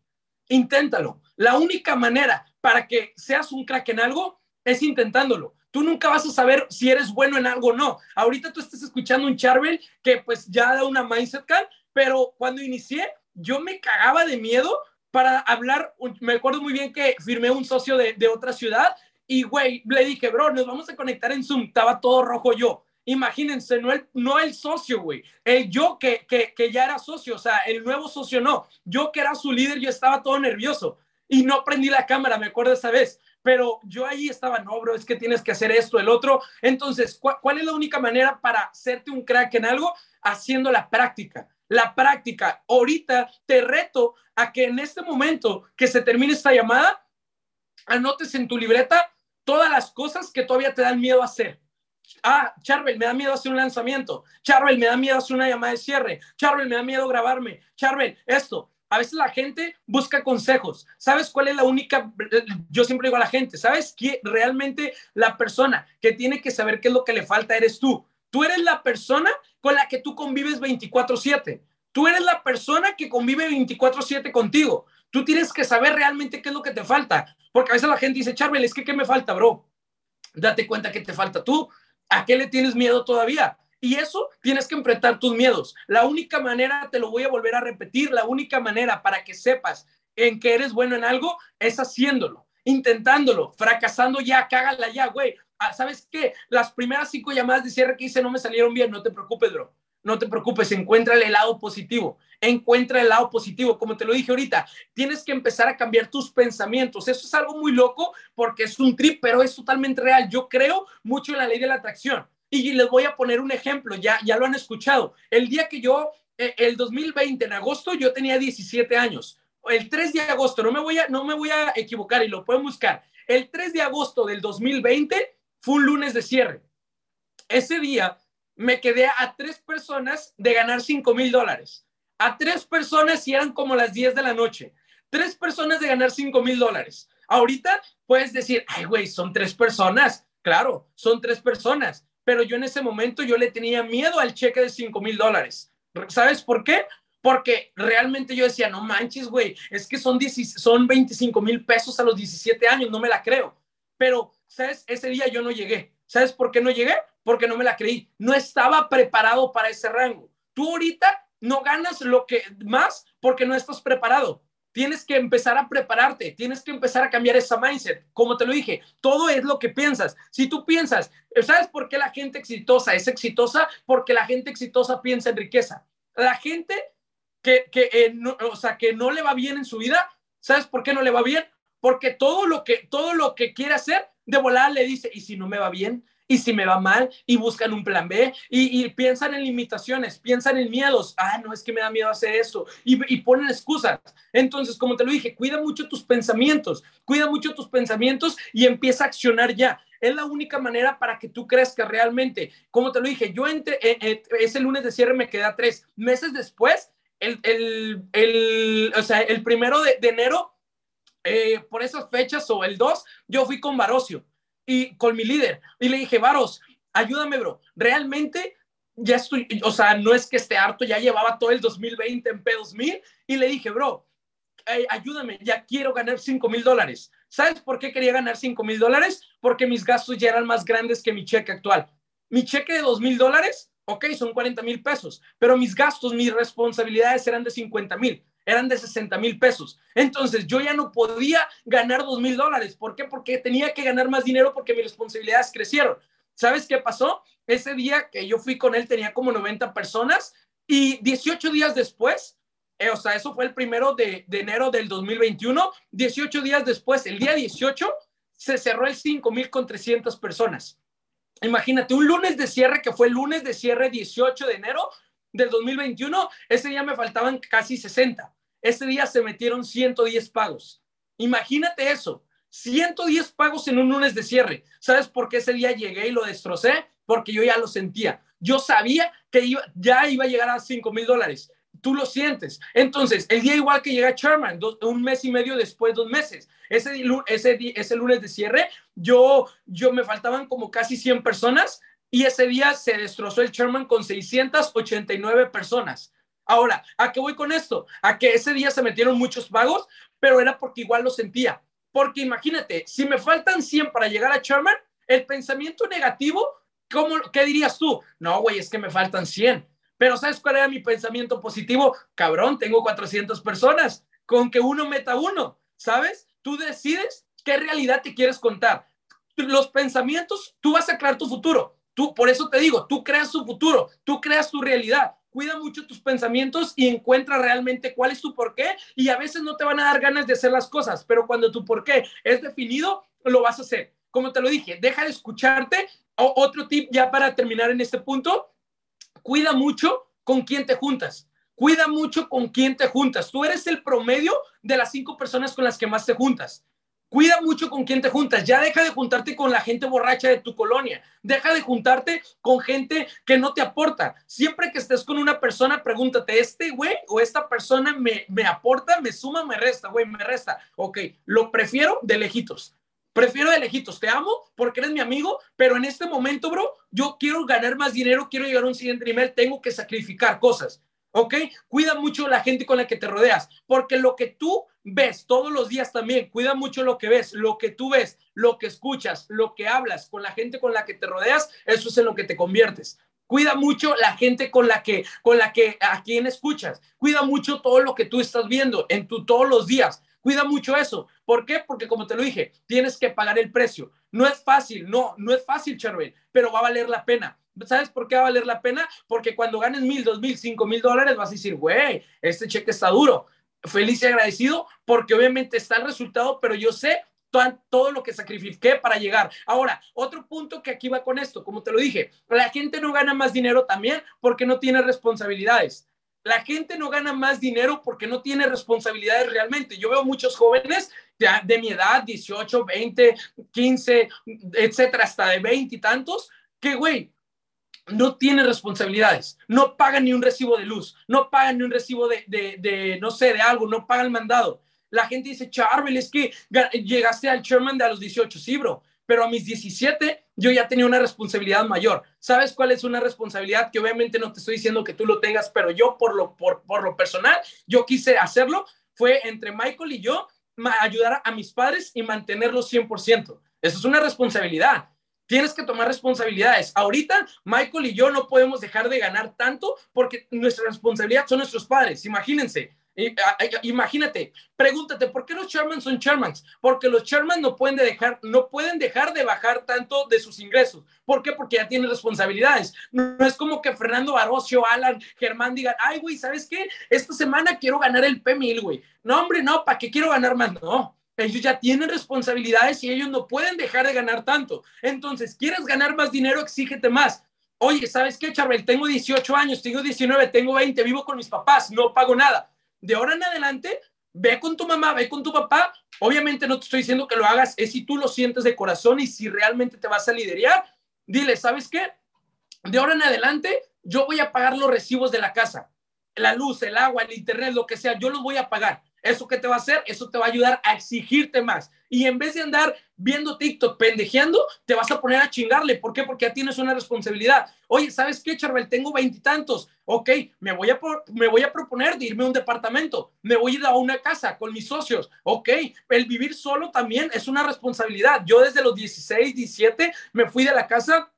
Inténtalo. La única manera para que seas un crack en algo es intentándolo. Tú nunca vas a saber si eres bueno en algo o no. Ahorita tú estás escuchando un Charbel que pues ya da una mindset call, pero cuando inicié yo me cagaba de miedo para hablar, me acuerdo muy bien que firmé un socio de, de otra ciudad y, güey, le dije, bro, nos vamos a conectar en Zoom, estaba todo rojo yo. Imagínense, no el, socio, güey, el yo que, que, que ya era socio, o sea, el nuevo socio no, yo que era su líder, yo estaba todo nervioso y no prendí la cámara, me acuerdo esa vez, pero yo ahí estaba, no, bro, es que tienes que hacer esto, el otro. Entonces, ¿cuál es la única manera para hacerte un crack en algo? Haciendo la práctica. La práctica. Ahorita te reto a que en este momento que se termine esta llamada, anotes en tu libreta todas las cosas que todavía te dan miedo a hacer. Ah, Charbel, me da miedo hacer un lanzamiento. Charbel, me da miedo hacer una llamada de cierre. Charbel, me da miedo grabarme. Charbel, esto. A veces la gente busca consejos. ¿Sabes cuál es la única? Yo siempre digo a la gente, ¿sabes que realmente la persona que tiene que saber qué es lo que le falta eres tú? Tú eres la persona con la que tú convives 24/7. Tú eres la persona que convive 24/7 contigo. Tú tienes que saber realmente qué es lo que te falta. Porque a veces la gente dice, Charbel, es que ¿qué me falta, bro? Date cuenta que te falta tú. ¿A qué le tienes miedo todavía? Y eso tienes que enfrentar tus miedos. La única manera, te lo voy a volver a repetir, la única manera para que sepas en que eres bueno en algo es haciéndolo, intentándolo, fracasando ya, cágala ya, güey. Ah, ¿Sabes qué? Las primeras cinco llamadas de cierre que hice no me salieron bien, no te preocupes, bro. No te preocupes, encuentra el lado positivo. Encuentra el lado positivo. Como te lo dije ahorita, tienes que empezar a cambiar tus pensamientos. Eso es algo muy loco porque es un trip, pero es totalmente real. Yo creo mucho en la ley de la atracción. Y les voy a poner un ejemplo, ya, ya lo han escuchado. El día que yo, eh, el 2020, en agosto, yo tenía 17 años. El 3 de agosto, no me voy a, no me voy a equivocar y lo pueden buscar. El 3 de agosto del 2020 fue un lunes de cierre. Ese día me quedé a tres personas de ganar 5 mil dólares. A tres personas y eran como las 10 de la noche. Tres personas de ganar 5 mil dólares. Ahorita puedes decir, ay, güey, son tres personas. Claro, son tres personas pero yo en ese momento yo le tenía miedo al cheque de 5 mil dólares. ¿Sabes por qué? Porque realmente yo decía, no manches, güey, es que son, son 25 mil pesos a los 17 años, no me la creo. Pero, ¿sabes? Ese día yo no llegué. ¿Sabes por qué no llegué? Porque no me la creí. No estaba preparado para ese rango. Tú ahorita no ganas lo que más porque no estás preparado. Tienes que empezar a prepararte, tienes que empezar a cambiar esa mindset. Como te lo dije, todo es lo que piensas. Si tú piensas, ¿sabes por qué la gente exitosa es exitosa? Porque la gente exitosa piensa en riqueza. La gente que, que, eh, no, o sea, que no le va bien en su vida, ¿sabes por qué no le va bien? Porque todo lo que, todo lo que quiere hacer, de volar le dice, ¿y si no me va bien? Y si me va mal y buscan un plan B y, piensan en limitaciones, piensan en miedos, ah, no, es que me da miedo hacer eso y, y, ponen excusas. Entonces, como te lo dije, cuida mucho tus pensamientos, cuida mucho tus pensamientos y empieza a accionar ya. Es la única manera para que tú crezcas realmente. Como te lo dije, yo entre, eh, eh, ese lunes de cierre me quedé a tres meses después, el, el, el o sea, el primero de, enero, eh, por esas fechas o el 2, yo fui con Barocio y con mi líder y le dije, Varos, ayúdame, bro. Realmente ya estoy, o sea, no es que esté harto, ya llevaba todo el 2020 en P2000 y le dije, bro, ayúdame, ya quiero ganar 5 mil dólares. ¿Sabes por qué quería ganar 5 mil dólares? Porque mis gastos ya eran más grandes que mi cheque actual. Mi cheque de 2 mil dólares, ok, son 40 mil pesos, pero mis gastos, mis responsabilidades eran de 50 mil eran de 60 mil pesos. Entonces yo ya no podía ganar 2 mil dólares. ¿Por qué? Porque tenía que ganar más dinero porque mis responsabilidades crecieron. ¿Sabes qué pasó? Ese día que yo fui con él tenía como 90 personas y 18 días después, eh, o sea, eso fue el primero de, de enero del 2021, 18 días después, el día 18, se cerró el 5 mil con 300 personas. Imagínate, un lunes de cierre que fue el lunes de cierre 18 de enero del 2021, ese día me faltaban casi 60. Ese día se metieron 110 pagos. Imagínate eso, 110 pagos en un lunes de cierre. ¿Sabes por qué ese día llegué y lo destrocé? Porque yo ya lo sentía. Yo sabía que ya iba a llegar a 5 mil dólares. Tú lo sientes. Entonces, el día igual que llega Sherman, un mes y medio después, dos meses, ese, ese, ese lunes de cierre, yo, yo me faltaban como casi 100 personas y ese día se destrozó el Sherman con 689 personas. Ahora, ¿a qué voy con esto? A que ese día se metieron muchos pagos, pero era porque igual lo sentía. Porque imagínate, si me faltan 100 para llegar a Sherman, el pensamiento negativo, ¿cómo, ¿qué dirías tú? No, güey, es que me faltan 100. Pero ¿sabes cuál era mi pensamiento positivo? Cabrón, tengo 400 personas. Con que uno meta uno, ¿sabes? Tú decides qué realidad te quieres contar. Los pensamientos, tú vas a crear tu futuro. Tú, por eso te digo, tú creas tu futuro, tú creas tu realidad. Cuida mucho tus pensamientos y encuentra realmente cuál es tu porqué. Y a veces no te van a dar ganas de hacer las cosas, pero cuando tu porqué es definido, lo vas a hacer. Como te lo dije, deja de escucharte. O, otro tip ya para terminar en este punto, cuida mucho con quién te juntas. Cuida mucho con quién te juntas. Tú eres el promedio de las cinco personas con las que más te juntas. Cuida mucho con quién te juntas. Ya deja de juntarte con la gente borracha de tu colonia. Deja de juntarte con gente que no te aporta. Siempre que estés con una persona, pregúntate, ¿este güey o esta persona me, me aporta, me suma, me resta? Güey, me resta. Ok, lo prefiero de lejitos. Prefiero de lejitos. Te amo porque eres mi amigo, pero en este momento, bro, yo quiero ganar más dinero, quiero llegar a un siguiente nivel, tengo que sacrificar cosas. ¿ok? Cuida mucho la gente con la que te rodeas, porque lo que tú ves todos los días también, cuida mucho lo que ves, lo que tú ves, lo que escuchas, lo que hablas con la gente con la que te rodeas, eso es en lo que te conviertes. Cuida mucho la gente con la que, con la que, a quien escuchas. Cuida mucho todo lo que tú estás viendo en tu todos los días. Cuida mucho eso. ¿Por qué? Porque como te lo dije, tienes que pagar el precio. No es fácil, no, no es fácil, Charbel, pero va a valer la pena. ¿Sabes por qué va a valer la pena? Porque cuando ganes mil, dos mil, cinco mil dólares vas a decir, güey, este cheque está duro. Feliz y agradecido porque obviamente está el resultado, pero yo sé todo lo que sacrifiqué para llegar. Ahora, otro punto que aquí va con esto, como te lo dije, la gente no gana más dinero también porque no tiene responsabilidades. La gente no gana más dinero porque no tiene responsabilidades realmente. Yo veo muchos jóvenes de, mi edad, 18, 20, 15, etcétera, hasta de 20 y tantos, que, güey, no tiene responsabilidades, no pagan ni un recibo de luz, no pagan ni un recibo de, de, no sé, de algo, no pagan el mandado. La gente dice, Charbel, es que llegaste al chairman de a los 18, sí, bro, pero a mis 17 yo ya tenía una responsabilidad mayor. ¿Sabes cuál es una responsabilidad? Que obviamente no te estoy diciendo que tú lo tengas, pero yo por lo, por, por lo personal, yo quise hacerlo, fue entre Michael y yo ayudar a mis padres y mantenerlos 100%. Eso es una responsabilidad tienes que tomar responsabilidades. Ahorita, Michael y yo no podemos dejar de ganar tanto porque nuestra responsabilidad son nuestros padres. Imagínense, imagínate, pregúntate, ¿por qué los chairmans son chairmans? Porque los chairmans no pueden, dejar, no pueden dejar de bajar tanto de sus ingresos. ¿Por qué? Porque ya tienen responsabilidades. No, es como que Fernando Barocio, Alan, Germán digan, ay, güey, ¿sabes qué? Esta semana quiero ganar el P1000, güey. No, hombre, no, ¿para qué quiero ganar más? No, ellos ya tienen responsabilidades y ellos no pueden dejar de ganar tanto. Entonces, ¿quieres ganar más dinero? Exígete más. Oye, ¿sabes qué, Charbel? Tengo 18 años, tengo 19, tengo 20, vivo con mis papás, no pago nada. De ahora en adelante, ve con tu mamá, ve con tu papá. Obviamente no te estoy diciendo que lo hagas, es si tú lo sientes de corazón y si realmente te vas a liderar. Dile, ¿sabes qué? De ahora en adelante, yo voy a pagar los recibos de la casa, la luz, el agua, el internet, lo que sea, yo los voy a pagar. ¿Eso qué te va a hacer? Eso te va a ayudar a exigirte más. Y en vez de andar viendo TikTok pendejeando, te vas a poner a chingarle. ¿Por qué? Porque ya tienes una responsabilidad. Oye, ¿sabes qué, Charbel? Tengo veintitantos. Ok, me voy, a me voy a proponer de irme a un departamento. Me voy a ir a una casa con mis socios. Ok, el vivir solo también es una responsabilidad. Yo desde los 16, 17 me fui de la casa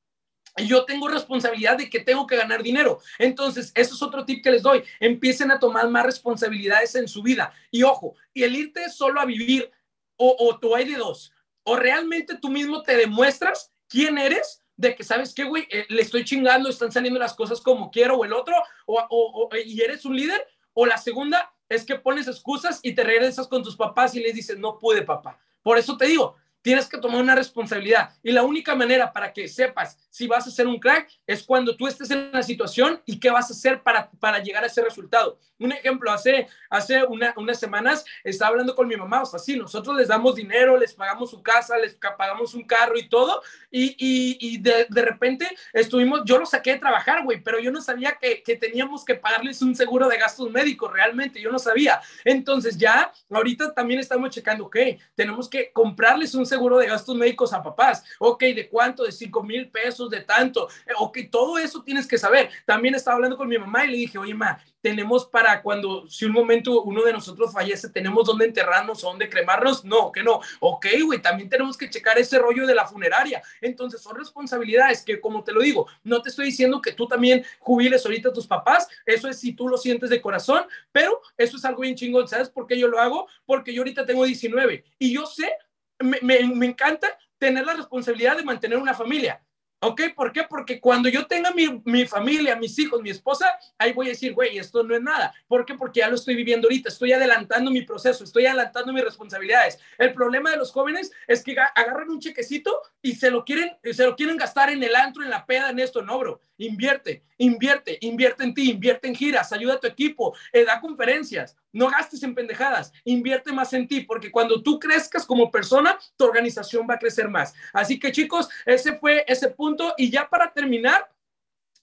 yo tengo responsabilidad de que tengo que ganar dinero. Entonces, eso es otro tip que les doy. Empiecen a tomar más responsabilidades en su vida. Y ojo, y el irte solo a vivir o, o tú hay de dos. O realmente tú mismo te demuestras quién eres, de que sabes que, güey, eh, le estoy chingando, están saliendo las cosas como quiero, o el otro, o, o, y eres un líder. O la segunda es que pones excusas y te regresas con tus papás y les dices, no pude, papá. Por eso te digo, tienes que tomar una responsabilidad. Y la única manera para que sepas si vas a ser un crack es cuando tú estés en la situación y qué vas a hacer para, para llegar a ese resultado. Un ejemplo, hace, hace unas semanas estaba hablando con mi mamá, o sea, sí, nosotros les damos dinero, les pagamos su casa, les pagamos un carro y todo, y, y, de, de, repente estuvimos, yo lo saqué de trabajar, güey, pero yo no sabía que, que teníamos que pagarles un seguro de gastos médicos, realmente, yo no sabía. Entonces ya, ahorita también estamos checando, ok, tenemos que comprarles un seguro de gastos médicos a papás, ok, ¿de cuánto? De 5 mil pesos, de tanto, ok, todo eso tienes que saber. También estaba hablando con mi mamá y le dije, oye, ma, tenemos para cuando, si un momento uno de nosotros fallece, tenemos dónde enterrarnos o dónde cremarnos. No, que no. Ok, güey, también tenemos que checar ese rollo de la funeraria. Entonces, son responsabilidades que, como te lo digo, no te estoy diciendo que tú también jubiles ahorita a tus papás. Eso es si tú lo sientes de corazón, pero eso es algo bien chingón. ¿Sabes por qué yo lo hago? Porque yo ahorita tengo 19 y yo sé, me, me, me encanta tener la responsabilidad de mantener una familia ¿Ok? ¿Por qué? Porque cuando yo tenga mi, mi, familia, mis hijos, mi esposa, ahí voy a decir, güey, esto no es nada. ¿Por qué? Porque ya lo estoy viviendo ahorita, estoy adelantando mi proceso, estoy adelantando mis responsabilidades. El problema de los jóvenes es que agarran un chequecito y se lo quieren, se lo quieren gastar en el antro, en la peda, en esto. No, bro. Invierte, invierte, invierte en ti, invierte en giras, ayuda a tu equipo, eh, da conferencias. No gastes en pendejadas, invierte más en ti, porque cuando tú crezcas como persona, tu organización va a crecer más. Así que chicos, ese fue ese punto. Y ya para terminar,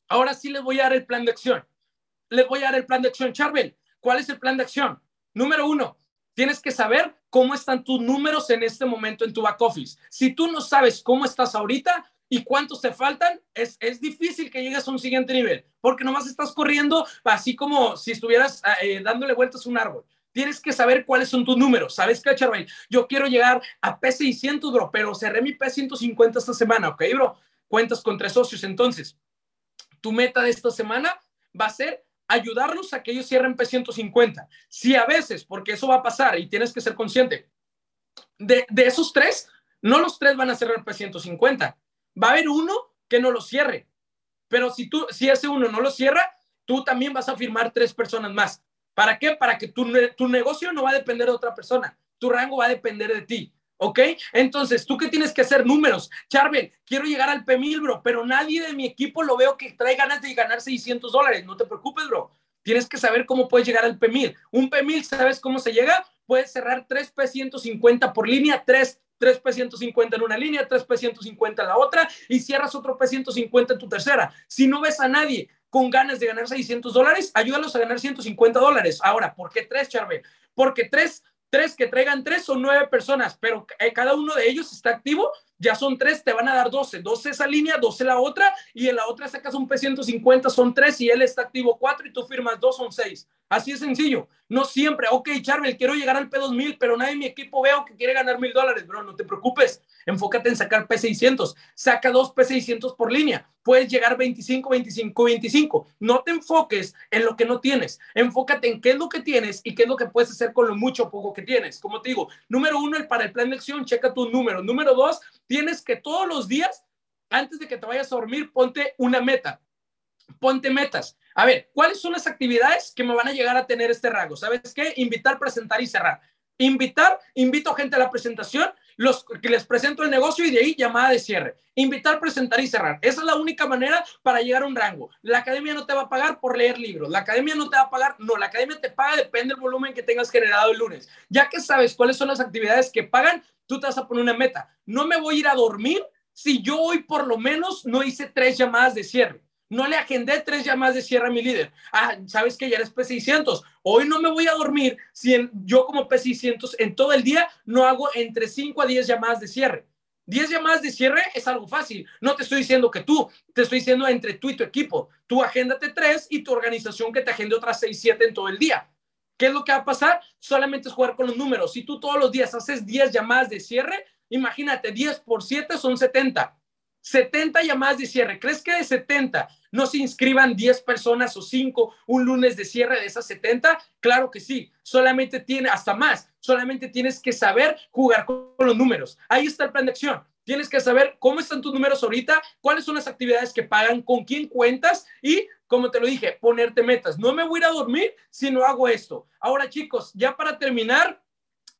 ahora sí les voy a dar el plan de acción. Les voy a dar el plan de acción. Charbel, ¿cuál es el plan de acción? Número uno, tienes que saber cómo están tus números en este momento en tu back office. Si tú no sabes cómo estás ahorita, y cuántos te faltan, es, es difícil que llegues a un siguiente nivel, porque nomás estás corriendo así como si estuvieras ah, eh, dándole vueltas a un árbol. Tienes que saber cuáles son tus números. ¿Sabes qué, Charbel? Yo quiero llegar a P600, bro, pero cerré mi P150 esta semana, ¿ok, bro? Cuentas con tres socios. Entonces, tu meta de esta semana va a ser ayudarlos a que ellos cierren P150. Si a veces, porque eso va a pasar y tienes que ser consciente, de, de esos tres, no los tres van a cerrar P150 va a haber uno que no lo cierre. Pero si tú, si ese uno no lo cierra, tú también vas a firmar tres personas más. ¿Para qué? Para que tu, tu negocio no va a depender de otra persona. Tu rango va a depender de ti. ¿Ok? Entonces, ¿tú qué tienes que hacer? Números. Charbel, quiero llegar al P1000, bro, pero nadie de mi equipo lo veo que trae ganas de ganar 600 dólares. No te preocupes, bro. Tienes que saber cómo puedes llegar al P1000. Un P1000, ¿sabes cómo se llega? Puedes cerrar 3 P150 por línea, 3 3 P150 en una línea, 3 P150 en la otra y cierras otro P150 en tu tercera. Si no ves a nadie con ganas de ganar 600 dólares, ayúdalos a ganar 150 dólares. Ahora, ¿por qué tres, Charve? Porque tres, tres que traigan tres son nueve personas, pero eh, cada uno de ellos está activo ya son tres, te van a dar 12. 12 esa línea, 12 la otra, y en la otra sacas un P150, son tres, y él está activo cuatro, y tú firmas dos, son seis. Así es sencillo. No siempre, ok, Charmel, quiero llegar al P2000, pero nadie en mi equipo veo que quiere ganar mil dólares, bro, no te preocupes. Enfócate en sacar P600. Saca dos P600 por línea. Puedes llegar 25, 25, 25. No te enfoques en lo que no tienes. Enfócate en qué es lo que tienes y qué es lo que puedes hacer con lo mucho o poco que tienes. Como te digo, número uno, el para el plan de acción, checa tus números. Número dos, tienes que todos los días, antes de que te vayas a dormir, ponte una meta. Ponte metas. A ver, ¿cuáles son las actividades que me van a llegar a tener este rango? ¿Sabes qué? Invitar, presentar y cerrar. Invitar, invito gente a la presentación, los que les presento el negocio y de ahí llamada de cierre. Invitar, presentar y cerrar. Esa es la única manera para llegar a un rango. La academia no te va a pagar por leer libros. La academia no te va a pagar. No, la academia te paga, depende del volumen que tengas generado el lunes. Ya que sabes cuáles son las actividades que pagan, tú te vas a poner una meta. No me voy a ir a dormir si yo hoy por lo menos no hice tres llamadas de cierre. No le agendé tres llamadas de cierre a mi líder. Ah, sabes que ya eres P600. Hoy no me voy a dormir si yo como P600 en todo el día no hago entre 5 a 10 llamadas de cierre. 10 llamadas de cierre es algo fácil. No te estoy diciendo que tú, te estoy diciendo entre tú y tu equipo. Tú agéndate tres y tu organización que te agende otras 6, 7 en todo el día. ¿Qué es lo que va a pasar? Solamente es jugar con los números. Si tú todos los días haces 10 llamadas de cierre, imagínate, 10 por 7 son 70. 70 llamadas de cierre. ¿Crees que de 70 no se inscriban 10 personas o 5 un lunes de cierre de esas 70? Claro que sí. Solamente tiene, hasta más, solamente tienes que saber jugar con los números. Ahí está el plan de acción. Tienes que saber cómo están tus números ahorita, cuáles son las actividades que pagan, con quién cuentas y, como te lo dije, ponerte metas. No me voy a ir a dormir si no hago esto. Ahora, chicos, ya para terminar,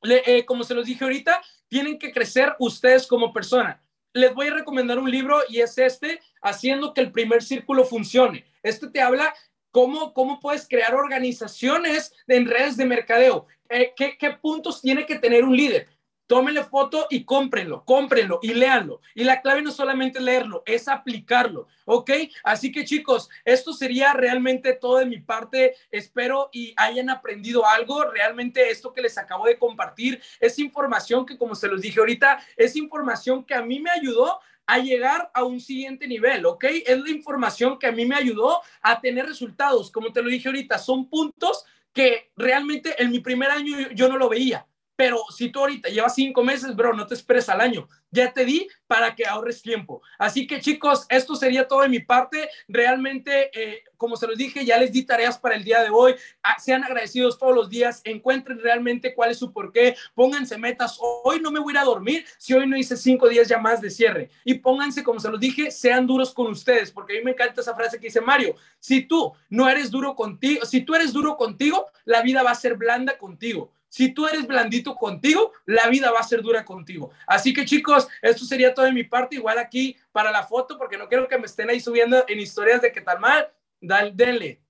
eh, como se los dije ahorita, tienen que crecer ustedes como persona les voy a recomendar un libro y es este, Haciendo que el primer círculo funcione. Este te habla cómo, cómo puedes crear organizaciones en redes de mercadeo. Eh, ¿qué, ¿Qué puntos tiene que tener un líder? Tómenle foto y cómprenlo, cómprenlo y léanlo. Y la clave no es solamente leerlo, es aplicarlo, ¿ok? Así que chicos, esto sería realmente todo de mi parte. Espero y hayan aprendido algo. Realmente esto que les acabo de compartir es información que, como se los dije ahorita, es información que a mí me ayudó a llegar a un siguiente nivel, ¿ok? Es la información que a mí me ayudó a tener resultados. Como te lo dije ahorita, son puntos que realmente en mi primer año yo no lo veía Pero si tú ahorita llevas cinco meses, bro, no te esperes al año. Ya te di para que ahorres tiempo. Así que chicos, esto sería todo de mi parte. Realmente, eh, como se los dije, ya les di tareas para el día de hoy. Ah, sean agradecidos todos los días. Encuentren realmente cuál es su porqué. Pónganse metas. Hoy no me voy a ir a dormir si hoy no hice cinco días ya más de cierre. Y pónganse, como se los dije, sean duros con ustedes, porque a mí me encanta esa frase que dice Mario. Si tú no eres duro contigo, si tú eres duro contigo, la vida va a ser blanda contigo. Si tú eres blandito contigo, la vida va a ser dura contigo. Así que chicos, esto sería todo de mi parte. Igual aquí para la foto, porque no quiero que me estén ahí subiendo en historias de qué tal mal. Dale, denle.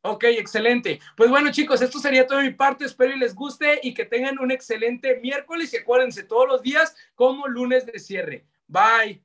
Ok, excelente. Pues bueno, chicos, esto sería todo de mi parte. Espero y les guste y que tengan un excelente miércoles y acuérdense todos los días como lunes de cierre. Bye.